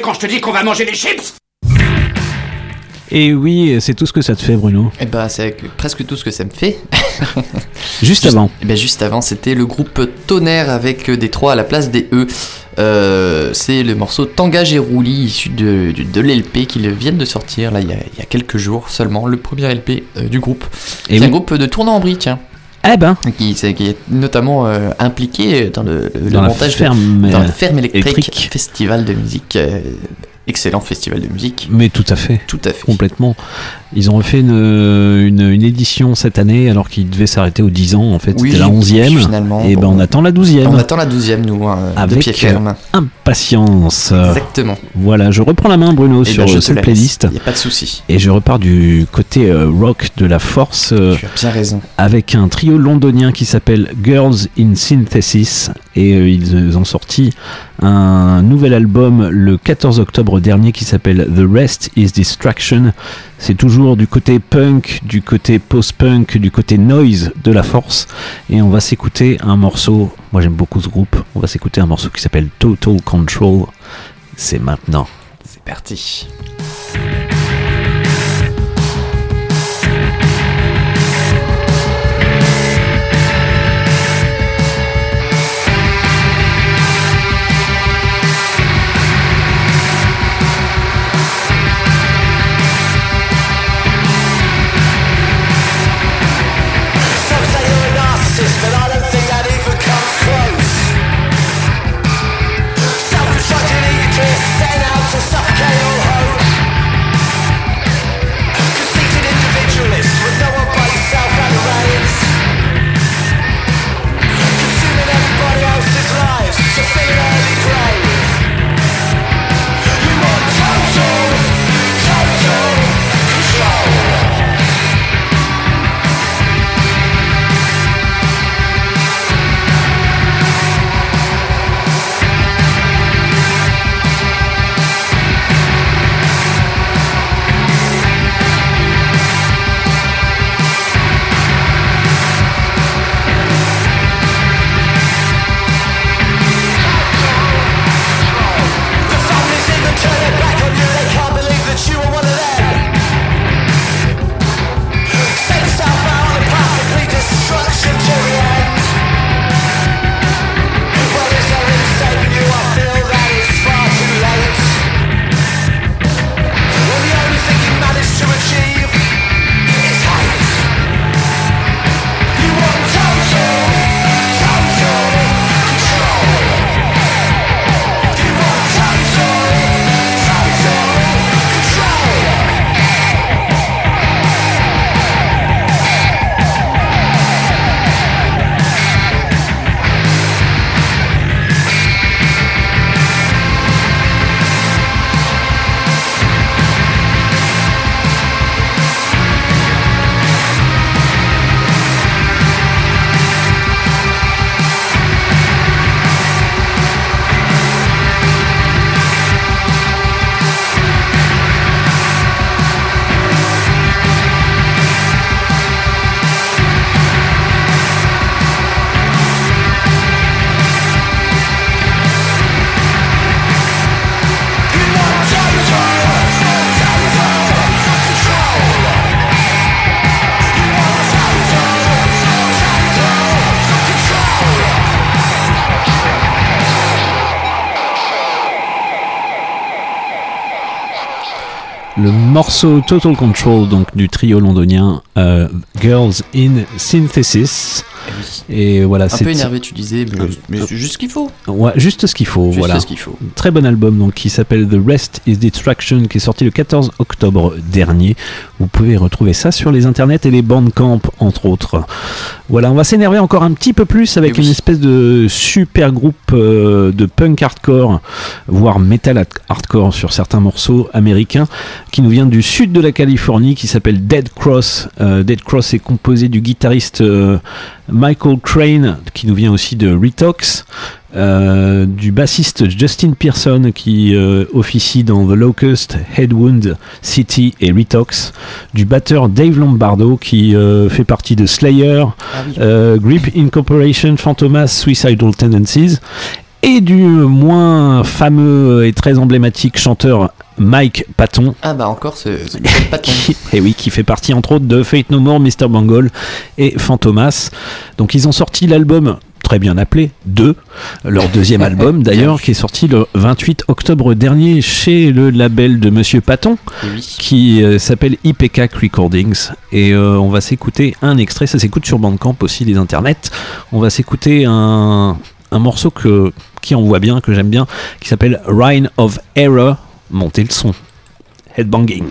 Quand je te dis qu'on va manger des chips Et oui, c'est tout ce que ça te fait, Bruno. Et bah, c'est presque tout ce que ça me fait. Juste avant. Et ben juste avant, c'était le groupe Tonnerre avec des 3 à la place des E. Euh, c'est le morceau Tanga Rouli issu de, de, de l'LP qu'ils viennent de sortir là il y, a, il y a quelques jours seulement, le premier LP euh, du groupe. Et oui. un groupe de tournant-en-brie, tiens. Eh ben. Qui, est notamment euh, impliqué dans le, le Dans la montage de- ferme, dans la euh, ferme électrique, électrique. festival de musique, euh, excellent festival de musique. Mais tout à fait. Tout à fait. Complètement. Ils ont refait une, une, une édition cette année alors qu'ils devaient s'arrêter aux 10 ans. En fait, Oui, c'était la 11e. finalement, Et ben bon. on attend la 12e. On attend la douzième nous, hein, de Avec pied ferme. euh, impatience. Exactement. Voilà, je reprends la main, Bruno, Eh sur ben, cette playlist. Y a pas de souci. Et je repars du côté euh, rock de la force. euh, Tu as bien raison. avec un trio londonien qui s'appelle Girls in Synthesis et euh, ils ont sorti un nouvel album le 14 octobre dernier qui s'appelle The Rest is Distraction. C'est toujours du côté punk, du côté post-punk, du côté noise de la force et on va s'écouter un morceau, moi j'aime beaucoup ce groupe, on va s'écouter un morceau qui s'appelle Total Control. C'est maintenant. C'est parti. Morceau Total Control donc du trio londonien euh, Girls in Synthesis. Et voilà, Un peu énervé, tu disais, mais, mais c'est juste ce qu'il faut. Ouais, juste ce qu'il faut, Juste voilà. ce qu'il faut. Très bon album donc qui s'appelle The Rest is Distraction qui est sorti le 14 octobre dernier. Vous pouvez retrouver ça sur les internets et les bandcamp entre autres. Voilà, on va s'énerver encore un petit peu plus avec une espèce de super groupe euh, de punk hardcore, voire metal hard- hardcore sur certains morceaux américains, qui nous vient du sud de la Californie, qui s'appelle Dead Cross. Euh, Dead Cross est composé du guitariste euh, Michael Crane, qui nous vient aussi de Retox. Euh, du bassiste Justin Pearson qui euh, officie dans The Locust, Headwound, City et Retox, du batteur Dave Lombardo qui euh, fait partie de Slayer, euh, Grip Incorporation, Phantomas, Suicidal Tendencies, et du moins fameux et très emblématique chanteur Mike Patton. Ah bah encore ce, ce Patton. Et oui, qui fait partie entre autres de Fate No More, Mr. Bungle et Fantomas. Donc ils ont sorti l'album très bien appelé 2, leur deuxième album d'ailleurs, qui est sorti le 28 octobre dernier chez le label de Monsieur Patton, qui euh, s'appelle IPK Recordings. Et euh, on va s'écouter un extrait, ça s'écoute sur Bandcamp aussi, les internets. On va s'écouter un, un morceau que, qui envoie bien, que j'aime bien, qui s'appelle Rhine of Error. Montez le son. Headbanging.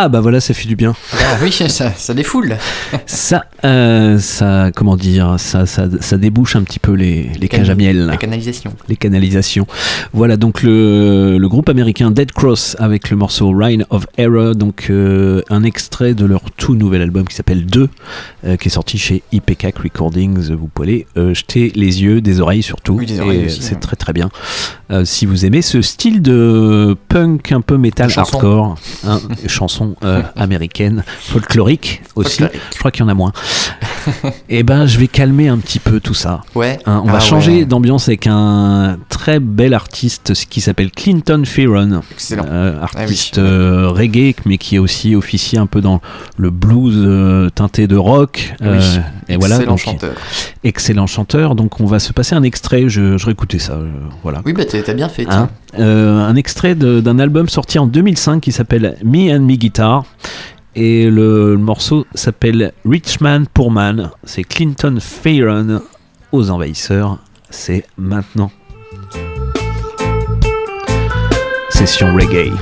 Ah bah voilà, ça fait du bien. Ah oui, ça, ça défoule. ça, euh, ça, comment dire, ça, ça, ça débouche un petit peu les, les cages à miel. La canalisation. Les canalisations. Voilà donc le, le groupe américain Dead Cross avec le morceau Rhine of Error, donc euh, un extrait de leur tout nouvel album qui s'appelle 2, euh, qui est sorti chez IPK Recordings. Vous pouvez jeter les yeux, des oreilles surtout. Oui, des oreilles Et aussi, C'est hein. très très bien. Si vous aimez ce style de punk un peu metal hardcore, hein, chanson américaine, folklorique aussi. Folklorique. Je crois qu'il y en a moins. Et ben, je vais calmer un petit peu tout ça. Ouais. Hein, on Ah va changer ouais. d'ambiance avec un très bel artiste qui s'appelle Clinton Fearon. Excellent. Euh, Ah oui. artiste euh, reggae, mais qui est aussi officié un peu dans le blues euh, teinté de rock. Oui. Euh, et voilà, Excellent donc, chanteur. Excellent chanteur. Donc on va se passer un extrait. Je, je réécoutais ça. voilà. Oui, bah t'as bien fait. Hein un extrait d'un album sorti en 2005 qui s'appelle Me and Me Guitar. Et le, morceau s'appelle Rich Man Poor Man. C'est Clinton Fearon aux envahisseurs. C'est maintenant. Session reggae.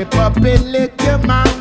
me puppet lick your mouth.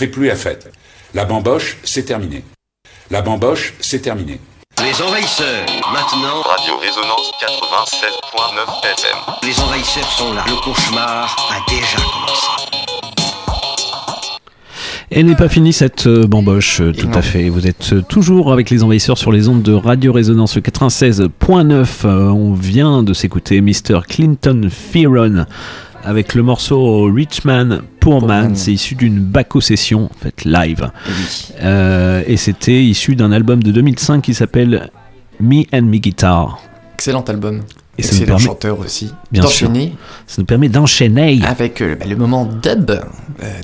Fait plus la fête. La bamboche, c'est terminé. La bamboche, c'est terminé. Les envahisseurs, maintenant. Radio Résonance 96.9 FM. Les envahisseurs sont là. Le cauchemar a déjà commencé. Elle n'est pas finie cette euh, bamboche, euh, tout à fait. Vous êtes euh, toujours avec les envahisseurs sur les ondes de Radio Résonance 96.9. Euh, on vient de s'écouter Mr. Clinton Fearon avec le morceau Richman Poor Man. C'est issu d'une Baco session, en fait, live. Euh, et c'était issu d'un album de 2005 qui s'appelle Me and Me Guitar. Excellent album. Et ça nous Excellent permet- chanteur aussi. Bien sûr. Ça nous permet d'enchaîner. avec euh, le moment dub euh,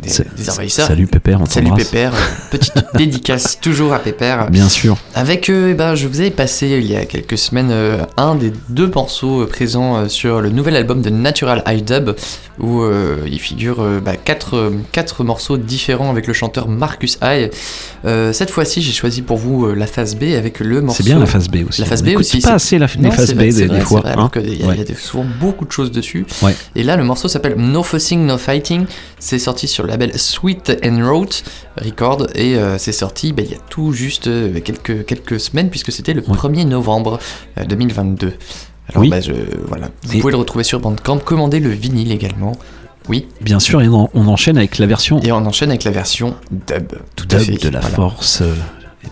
des, envahisseurs. salut Pépère, on Salut. Pépère. euh, Petite dédicace toujours à Pépère. Bien sûr. Avec eux, eh ben, je vous avais passé il y a quelques semaines euh, un des deux morceaux euh, présents euh, sur le nouvel album de Natural High Dub où euh, il figure euh, bah, quatre, euh, quatre morceaux différents avec le chanteur Marcus High. Euh, cette fois-ci, j'ai choisi pour vous euh, la phase B avec le morceau. C'est bien la phase B aussi. La phase B aussi. pas assez la- les Non, phases c'est B vrai, des- fois, vrai, hein. qu'il y a, Ouais. il y a des- souvent beaucoup de choses dessus. Ouais. Et là, le morceau s'appelle No Fussing, No Fighting. C'est sorti sur le label Sweet and Rote Record et euh, c'est sorti bah, il y a tout juste euh, quelques, quelques semaines puisque c'était le 1er novembre euh, 2022. Alors Oui. bah, je, voilà, vous Et- pouvez le retrouver sur Bandcamp, commander le vinyle également. Oui. Bien sûr, et on, on enchaîne avec la version Et on enchaîne avec la version dub. Tout à fait. de la Voilà. force. euh,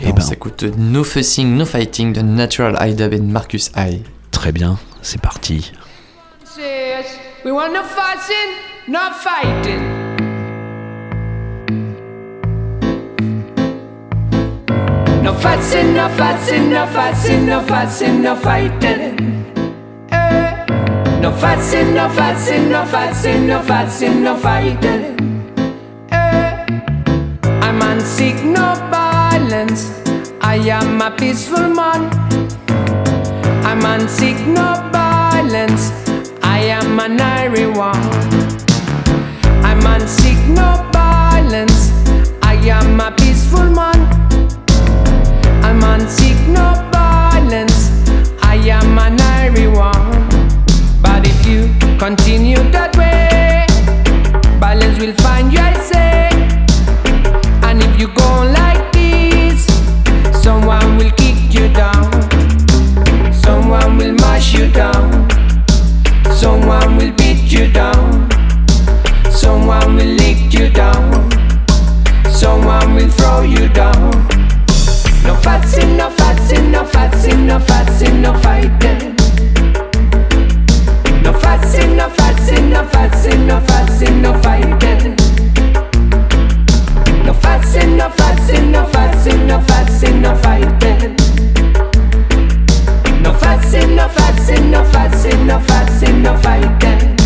Et Et on ben, s'écoute No Fussing, No Fighting de Natural High Dub et Marcus High. très bien, c'est parti. we want no fussing, no fighting. No fussing, no fussing, no fussing, no fussing, no fighting. Eh. No fussing, no fussing, no fussing, no fussing, no fighting. Eh. I'm on seek no violence. I am a peaceful man. I'm on seek no violence. I am an Irie one. I'm on seek no violence. I am a peaceful man. I'm on seek no violence. I am an Irie one. But if you continue that way, violence will find you, I say. And if you go on like this, someone will kick you down. Someone will mash you down. Someone will beat you down. Someone will lick you down. Someone will throw you down. No fussing, no fussing, no fussing, no fussing, no fighting. No fussing, no fussing, no fussing, no fussing, no fighting. No fussing, no fussing, mash no fussing, no fussing, no fussing, no fussing, no fighting.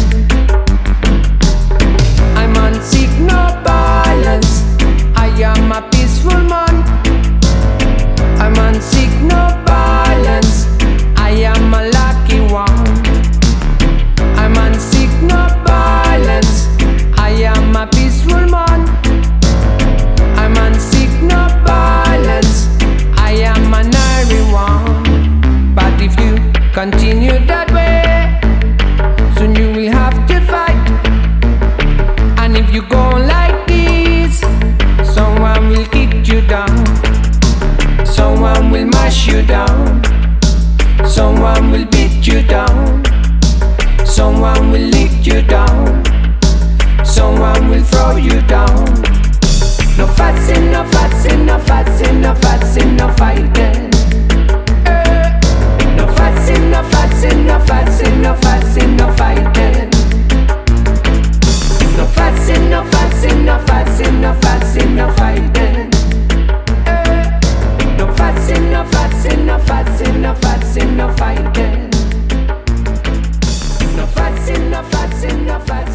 I'm on signal balance. I am a peaceful man. I'm on seek. Someone will beat you down. Someone will lick you down. Someone will throw you down. No fussing, no fussing, no fussing, no fussing, no fighting. Eh. No fussing, no fussing, no fussing, no fussing, no fighting. No fussing, no fussing, no fussing, no fussing, no fighting. Eh. No fussing, no fussing, no fussing, no fussing, no fighting. No fussing, no fussing, no fussing,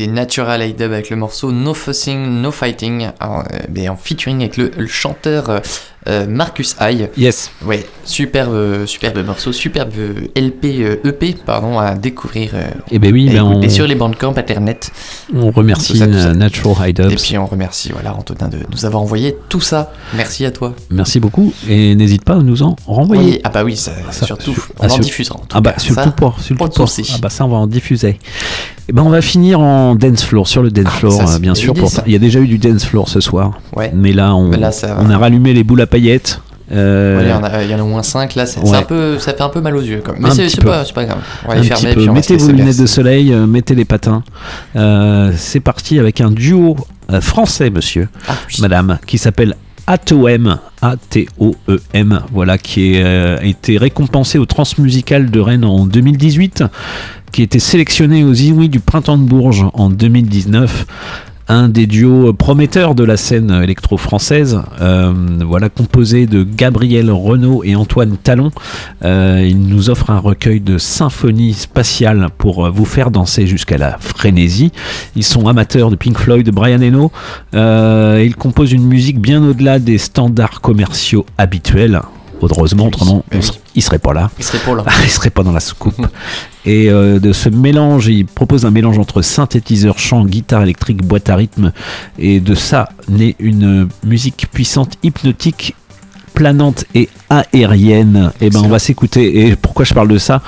c'était Natural A-Dub avec le morceau No Fussing, No Fighting, en, euh, en featuring avec le, le chanteur euh, euh, Marcus High. Yes. Ouais, superbe, superbe morceau, superbe LP, EP, pardon, à découvrir. euh, Eh ben oui, ben on- sur les bandcamps internet. On remercie Tout ça, tout ça. Natural. Et puis on remercie voilà, Antonin de nous avoir envoyé tout ça. Merci à toi. Merci beaucoup et n'hésite pas à nous en renvoyer. Oui, ah bah oui, ça, surtout, on ah, en sur- diffusera. en Ah bah cas. sur Ça, le tout port, sur le pas tout de port. souci. Ah bah ça on va en diffuser. Et ben on va finir en dance floor sur le dance floor Ah, ça, euh, bien sûr. pour-. Il y a déjà eu du dance floor ce soir. Ouais. Mais là on, là, a rallumé les boules à paillettes. Euh, Ouais, il y en a- il y en a au moins 5 là, ouais. un peu, ça fait un peu mal aux yeux. Quand même. Mais c'est pas, grave. On va les fermer puis on Mettez vos lunettes de soleil, euh, mettez les patins. Euh, c'est parti avec un duo français, monsieur, Ah, madame, qui s'appelle ATOM, A-T-O-E-M, voilà, qui a été récompensé au Transmusical de Rennes en 2018, qui été sélectionné aux Inuits du Printemps de Bourges en 2019. un des duos prometteurs de la scène électro-française. Euh, voilà, composé de Gabriel Renaud et Antoine Talon. Euh, il nous offre un recueil de symphonies spatiales pour vous faire danser jusqu'à la frénésie. Ils sont amateurs de Pink Floyd, de Brian Eno. Euh, ils composent une musique bien au-delà des standards commerciaux habituels. Heureusement, autrement, on s- il serait pas là. Il serait pas là. il serait pas dans la soucoupe. Et euh, de ce mélange, il propose un mélange entre synthétiseur, chant, guitare électrique, boîte à rythme. Et de ça naît une musique puissante, hypnotique, planante et aérienne. Et ben, on va s'écouter. Et pourquoi je parle de ça?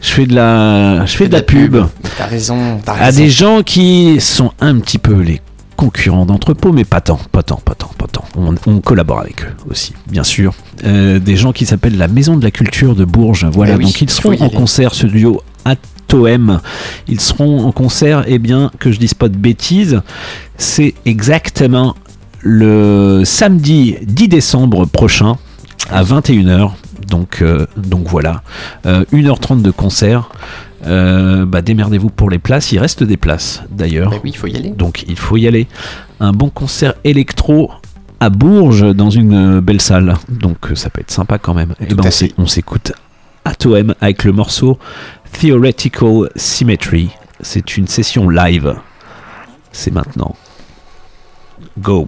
Je fais de la, je fais de la pub T'as raison, t'as à raison. des gens qui sont un petit peu les concurrents d'entrepôt, mais pas tant, pas tant, pas tant, pas tant. On, on collabore avec eux aussi, bien sûr. Euh, des gens qui s'appellent la Maison de la Culture de Bourges. Voilà, Eh oui, donc ils il seront en aller. concert, ce duo Atoem. Ils seront en concert, eh bien, que je dise pas de bêtises, c'est exactement le samedi 10 décembre prochain à 21h. Donc, euh, donc voilà, Euh, 1h30 de concert. Euh, bah, démerdez-vous pour les places. Il reste des places d'ailleurs. Bah oui, il faut y aller. Donc il faut y aller. Un bon concert électro à Bourges dans une euh, belle salle. Donc euh, ça peut être sympa quand même. Et Tout ben, on s'é- on s'écoute Atoem avec le morceau Theoretical Symmetry. C'est une session live. C'est maintenant. Go.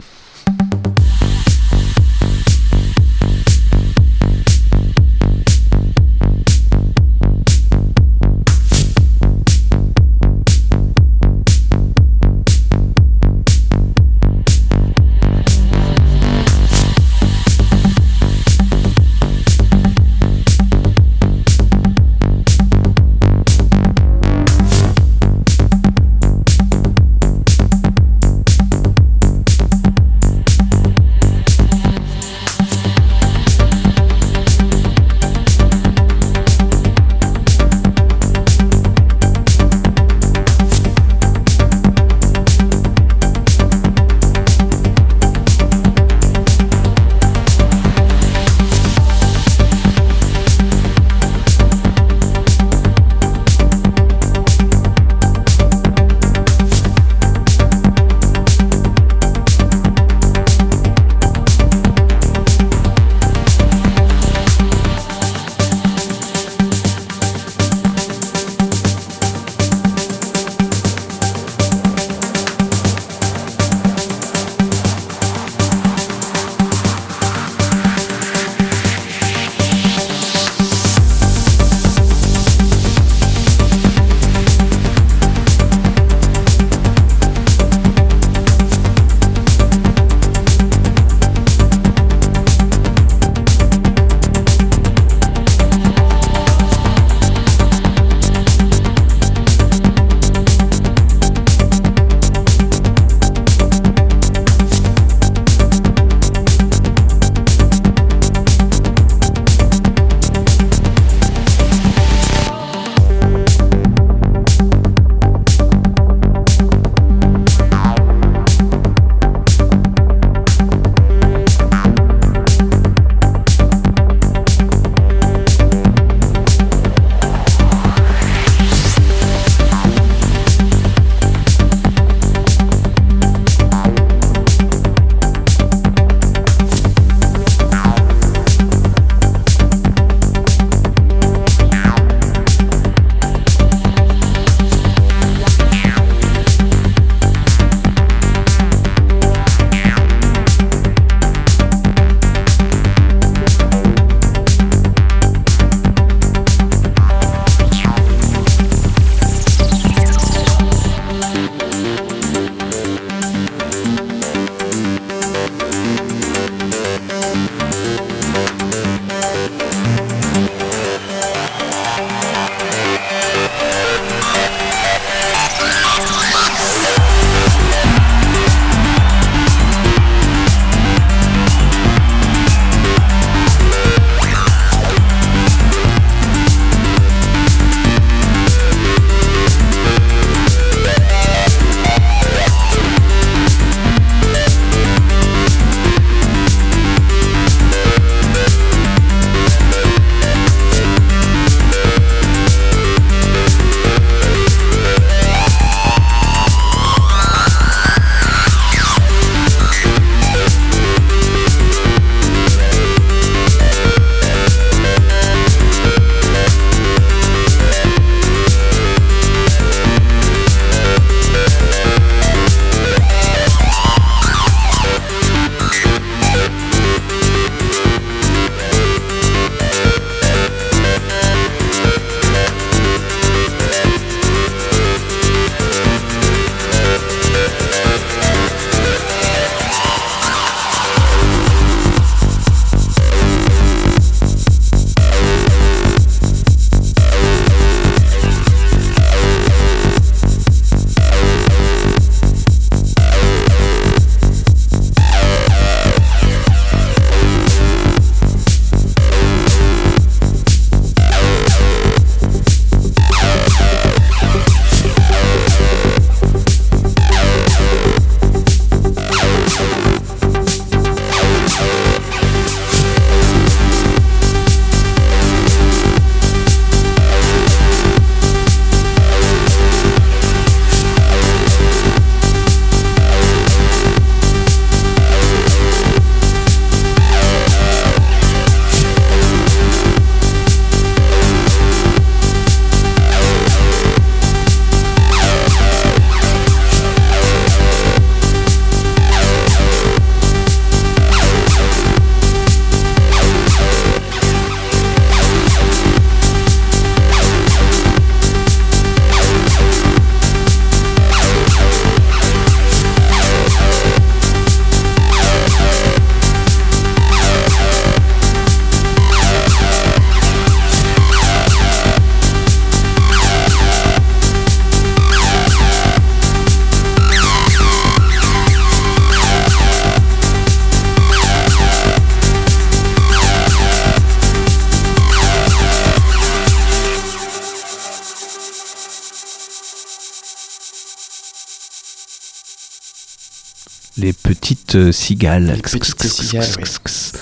Petites cigales. Les petites cigales, oui. C'est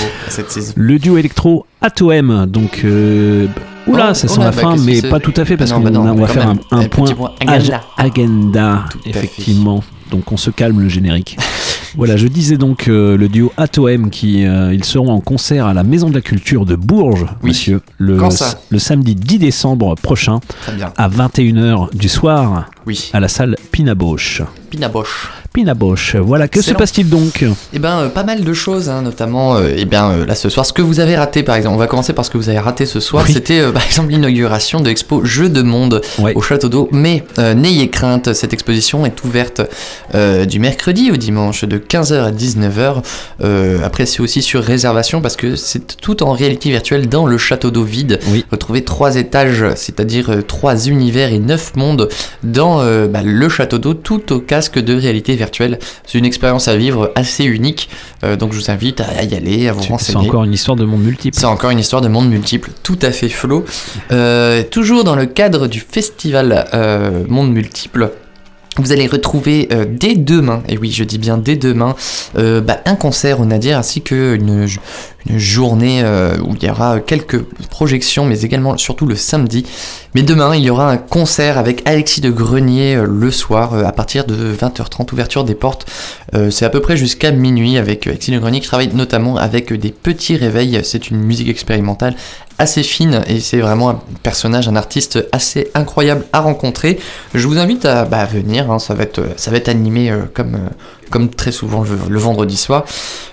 beau, cette saison. Le duo électro Atom. Donc, euh, oula, Oh, ça on sent la bah, fin, mais pas tout à fait parce Non, qu'on bah on va faire même, un, un un point, agenda. effectivement. Donc, on se calme le générique. voilà, je disais donc euh, le duo Atom qui euh, ils seront en concert à la Maison de la Culture de Bourges, monsieur, le, le samedi 10 décembre prochain à 21h du soir Oui. à la salle Pinaboche. Pinaboche. Pinaboche. Voilà, que se passe-t-il donc? Eh ben, euh, pas mal de choses, hein, notamment, euh, eh bien, euh, là ce soir, ce que vous avez raté, par exemple. On va commencer par ce que vous avez raté ce soir. C'était, par exemple, l'inauguration de l'expo Jeux de Monde au Château d'Eau. Mais n'ayez crainte, cette exposition est ouverte du mercredi au dimanche de 15h à 19h. Euh, après, c'est aussi sur réservation parce que c'est tout en réalité virtuelle dans le Château d'Eau vide. Retrouvez trois étages, c'est-à-dire trois univers et neuf mondes dans euh, bah, le Château d'Eau, tout au casque de réalité virtuelle. C'est une expérience à vivre assez unique. Euh, donc je vous invite à y aller, à vous C'est renseigner. encore une histoire de monde multiple. C'est encore une histoire de monde multiple, tout à fait flot. Euh, toujours dans le cadre du festival Monde Multiple. Vous allez retrouver euh, dès demain, et oui je dis bien dès demain, euh, bah, un concert au Nadir ainsi qu'une une journée euh, où il y aura quelques projections, mais également surtout le samedi. Mais demain, il y aura un concert avec Alexis de Grenier le soir à partir de 20h30, ouverture des portes. C'est à peu près jusqu'à minuit avec Alexis de Grenier qui travaille notamment avec des petits réveils. C'est une musique expérimentale assez fine et c'est vraiment un personnage, un artiste assez incroyable à rencontrer. Je vous invite à bah, venir, hein, ça, va être, ça va être animé euh, comme, euh, comme très souvent le, le vendredi soir.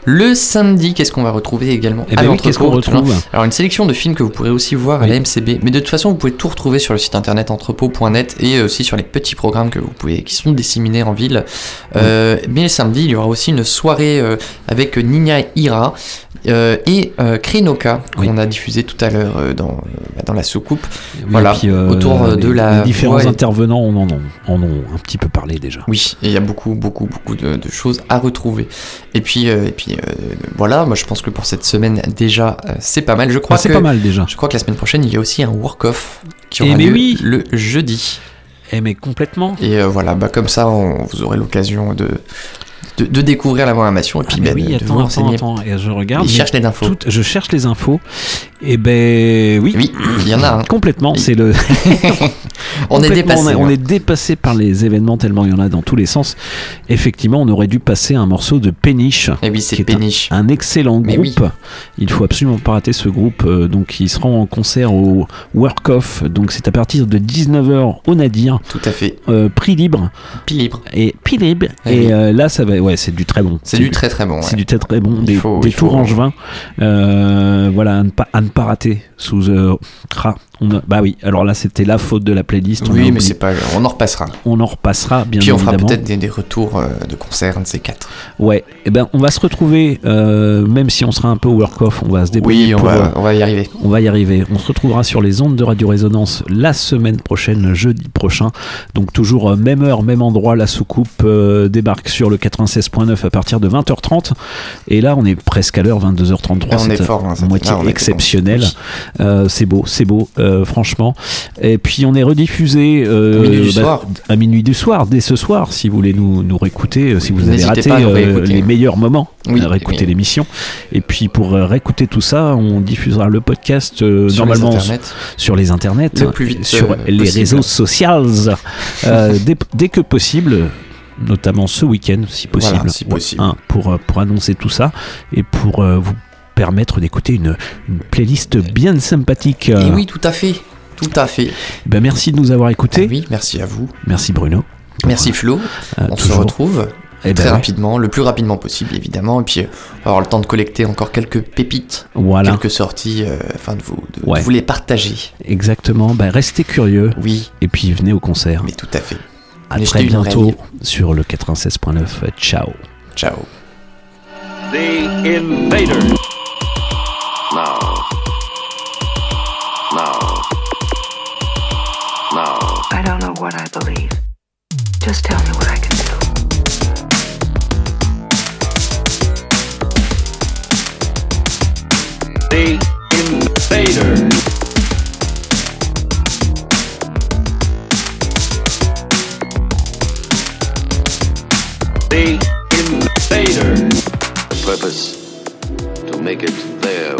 Le samedi, qu'est-ce qu'on va retrouver également Eh ben oui, l'entrepôt, qu'est-ce qu'on retrouve toujours. Alors une sélection de films que vous pourrez aussi voir à la MCB, mais de toute façon vous pouvez tout retrouver sur le site internet entrepôt.net et aussi sur les petits programmes que vous pouvez, qui sont disséminés en ville. Euh, mais le samedi, il y aura aussi une soirée avec Nina Ira euh, et euh, Krenoka qu'on a diffusé tout à l'heure euh, dans, euh, dans la soucoupe. Oui, voilà, et puis, autour de les- la les différents et- intervenants en ont, en ont un petit peu parlé déjà. oui, et il y a beaucoup, beaucoup, beaucoup de, de choses à retrouver. Et puis, et puis voilà, moi je pense que pour cette semaine déjà, c'est pas mal. Je crois Ah, c'est que pas mal déjà. Je crois que la semaine prochaine, il y a aussi un work-off qui Eh aura lieu oui. le jeudi. Eh mais complètement. Et euh, voilà, bah comme ça, on- vous aurez l'occasion de, de, de découvrir la programmation et puis Mais bah, oui, de, attends, vous attends, renseigner. attends, et je regarde. Il mais cherche les infos. tout- je cherche les infos. Et ben oui. Oui, il y en a un. Complètement, c'est le. On est dépassé, On on est dépassé par les événements tellement il y en a dans tous les sens. Effectivement, on aurait dû passer un morceau de Péniche. Et oui, c'est un- Péniche. Un, excellent groupe. Il faut absolument pas rater ce groupe. euh, donc, ils seront en concert au Work Off. Donc, c'est à partir de 19h au Nadir. Tout à fait. Euh, prix libre. Prix libre. Et prix libre. Eh et oui. euh, là, ça va. Ouais, c'est du très bon. C'est du très très bon. C'est du très très bon, des, faut- des faut- tours angevins. Euh, voilà, à ne, pas, à ne pas rater. Sous, euh, on a- bah oui, alors là c'était la faute de la playlist. Oui, mais c'est pas. On en repassera. On en repassera, bien Puis on fera peut-être des, des retours euh, de concerts, un de ces quatre. Ouais, et ben on va se retrouver, euh, même si on sera un peu work-off, on va se débrouiller. Oui, on pour, va, euh, on va y arriver. on va y arriver. On se retrouvera sur les ondes de Radio Résonance la semaine prochaine, jeudi prochain. Donc toujours même heure, même endroit. La soucoupe euh, débarque sur le 96.9 à partir de 20h30. Et là, on est presque à l'heure, 22h33. Ah, on est C'est fort, hein, moitié là, on était bon. exceptionnel. Oui. Euh, c'est beau, c'est beau, euh, franchement. Et puis on est rediffusé euh, À minuit du soir. à minuit du soir, dès ce soir, si vous voulez nous, nous réécouter, euh, si vous avez raté les meilleurs moments, Oui, à réécouter oui. l'émission. Et puis pour réécouter tout ça, on diffusera le podcast Sur normalement sur les internets, Le plus vite, sur les possible. réseaux sociaux, dès, dès que possible. Notamment ce week-end, si possible, Voilà, si Ouais, possible. hein, pour, pour annoncer tout ça et pour euh, vous permettre d'écouter une, une playlist bien sympathique. Et oui, tout à fait. Tout à fait. Ben, merci de nous avoir écoutés. Oui, merci à vous. Merci Bruno. Merci Flo. Euh, on se retrouve Eh ben très ouais. rapidement, le plus rapidement possible évidemment. Et puis euh, on va avoir le temps de collecter encore quelques pépites, Voilà. quelques sorties, euh, afin de vous, de, vous les partager. Exactement. Ben, restez curieux. Oui. Et puis venez au concert. Mais tout à fait. À Venez très bientôt sur le 96.9. Ciao. Ciao. The Invaders. What I believe. Just tell me what I can do. The Invaders. The Invaders. purpose to make it their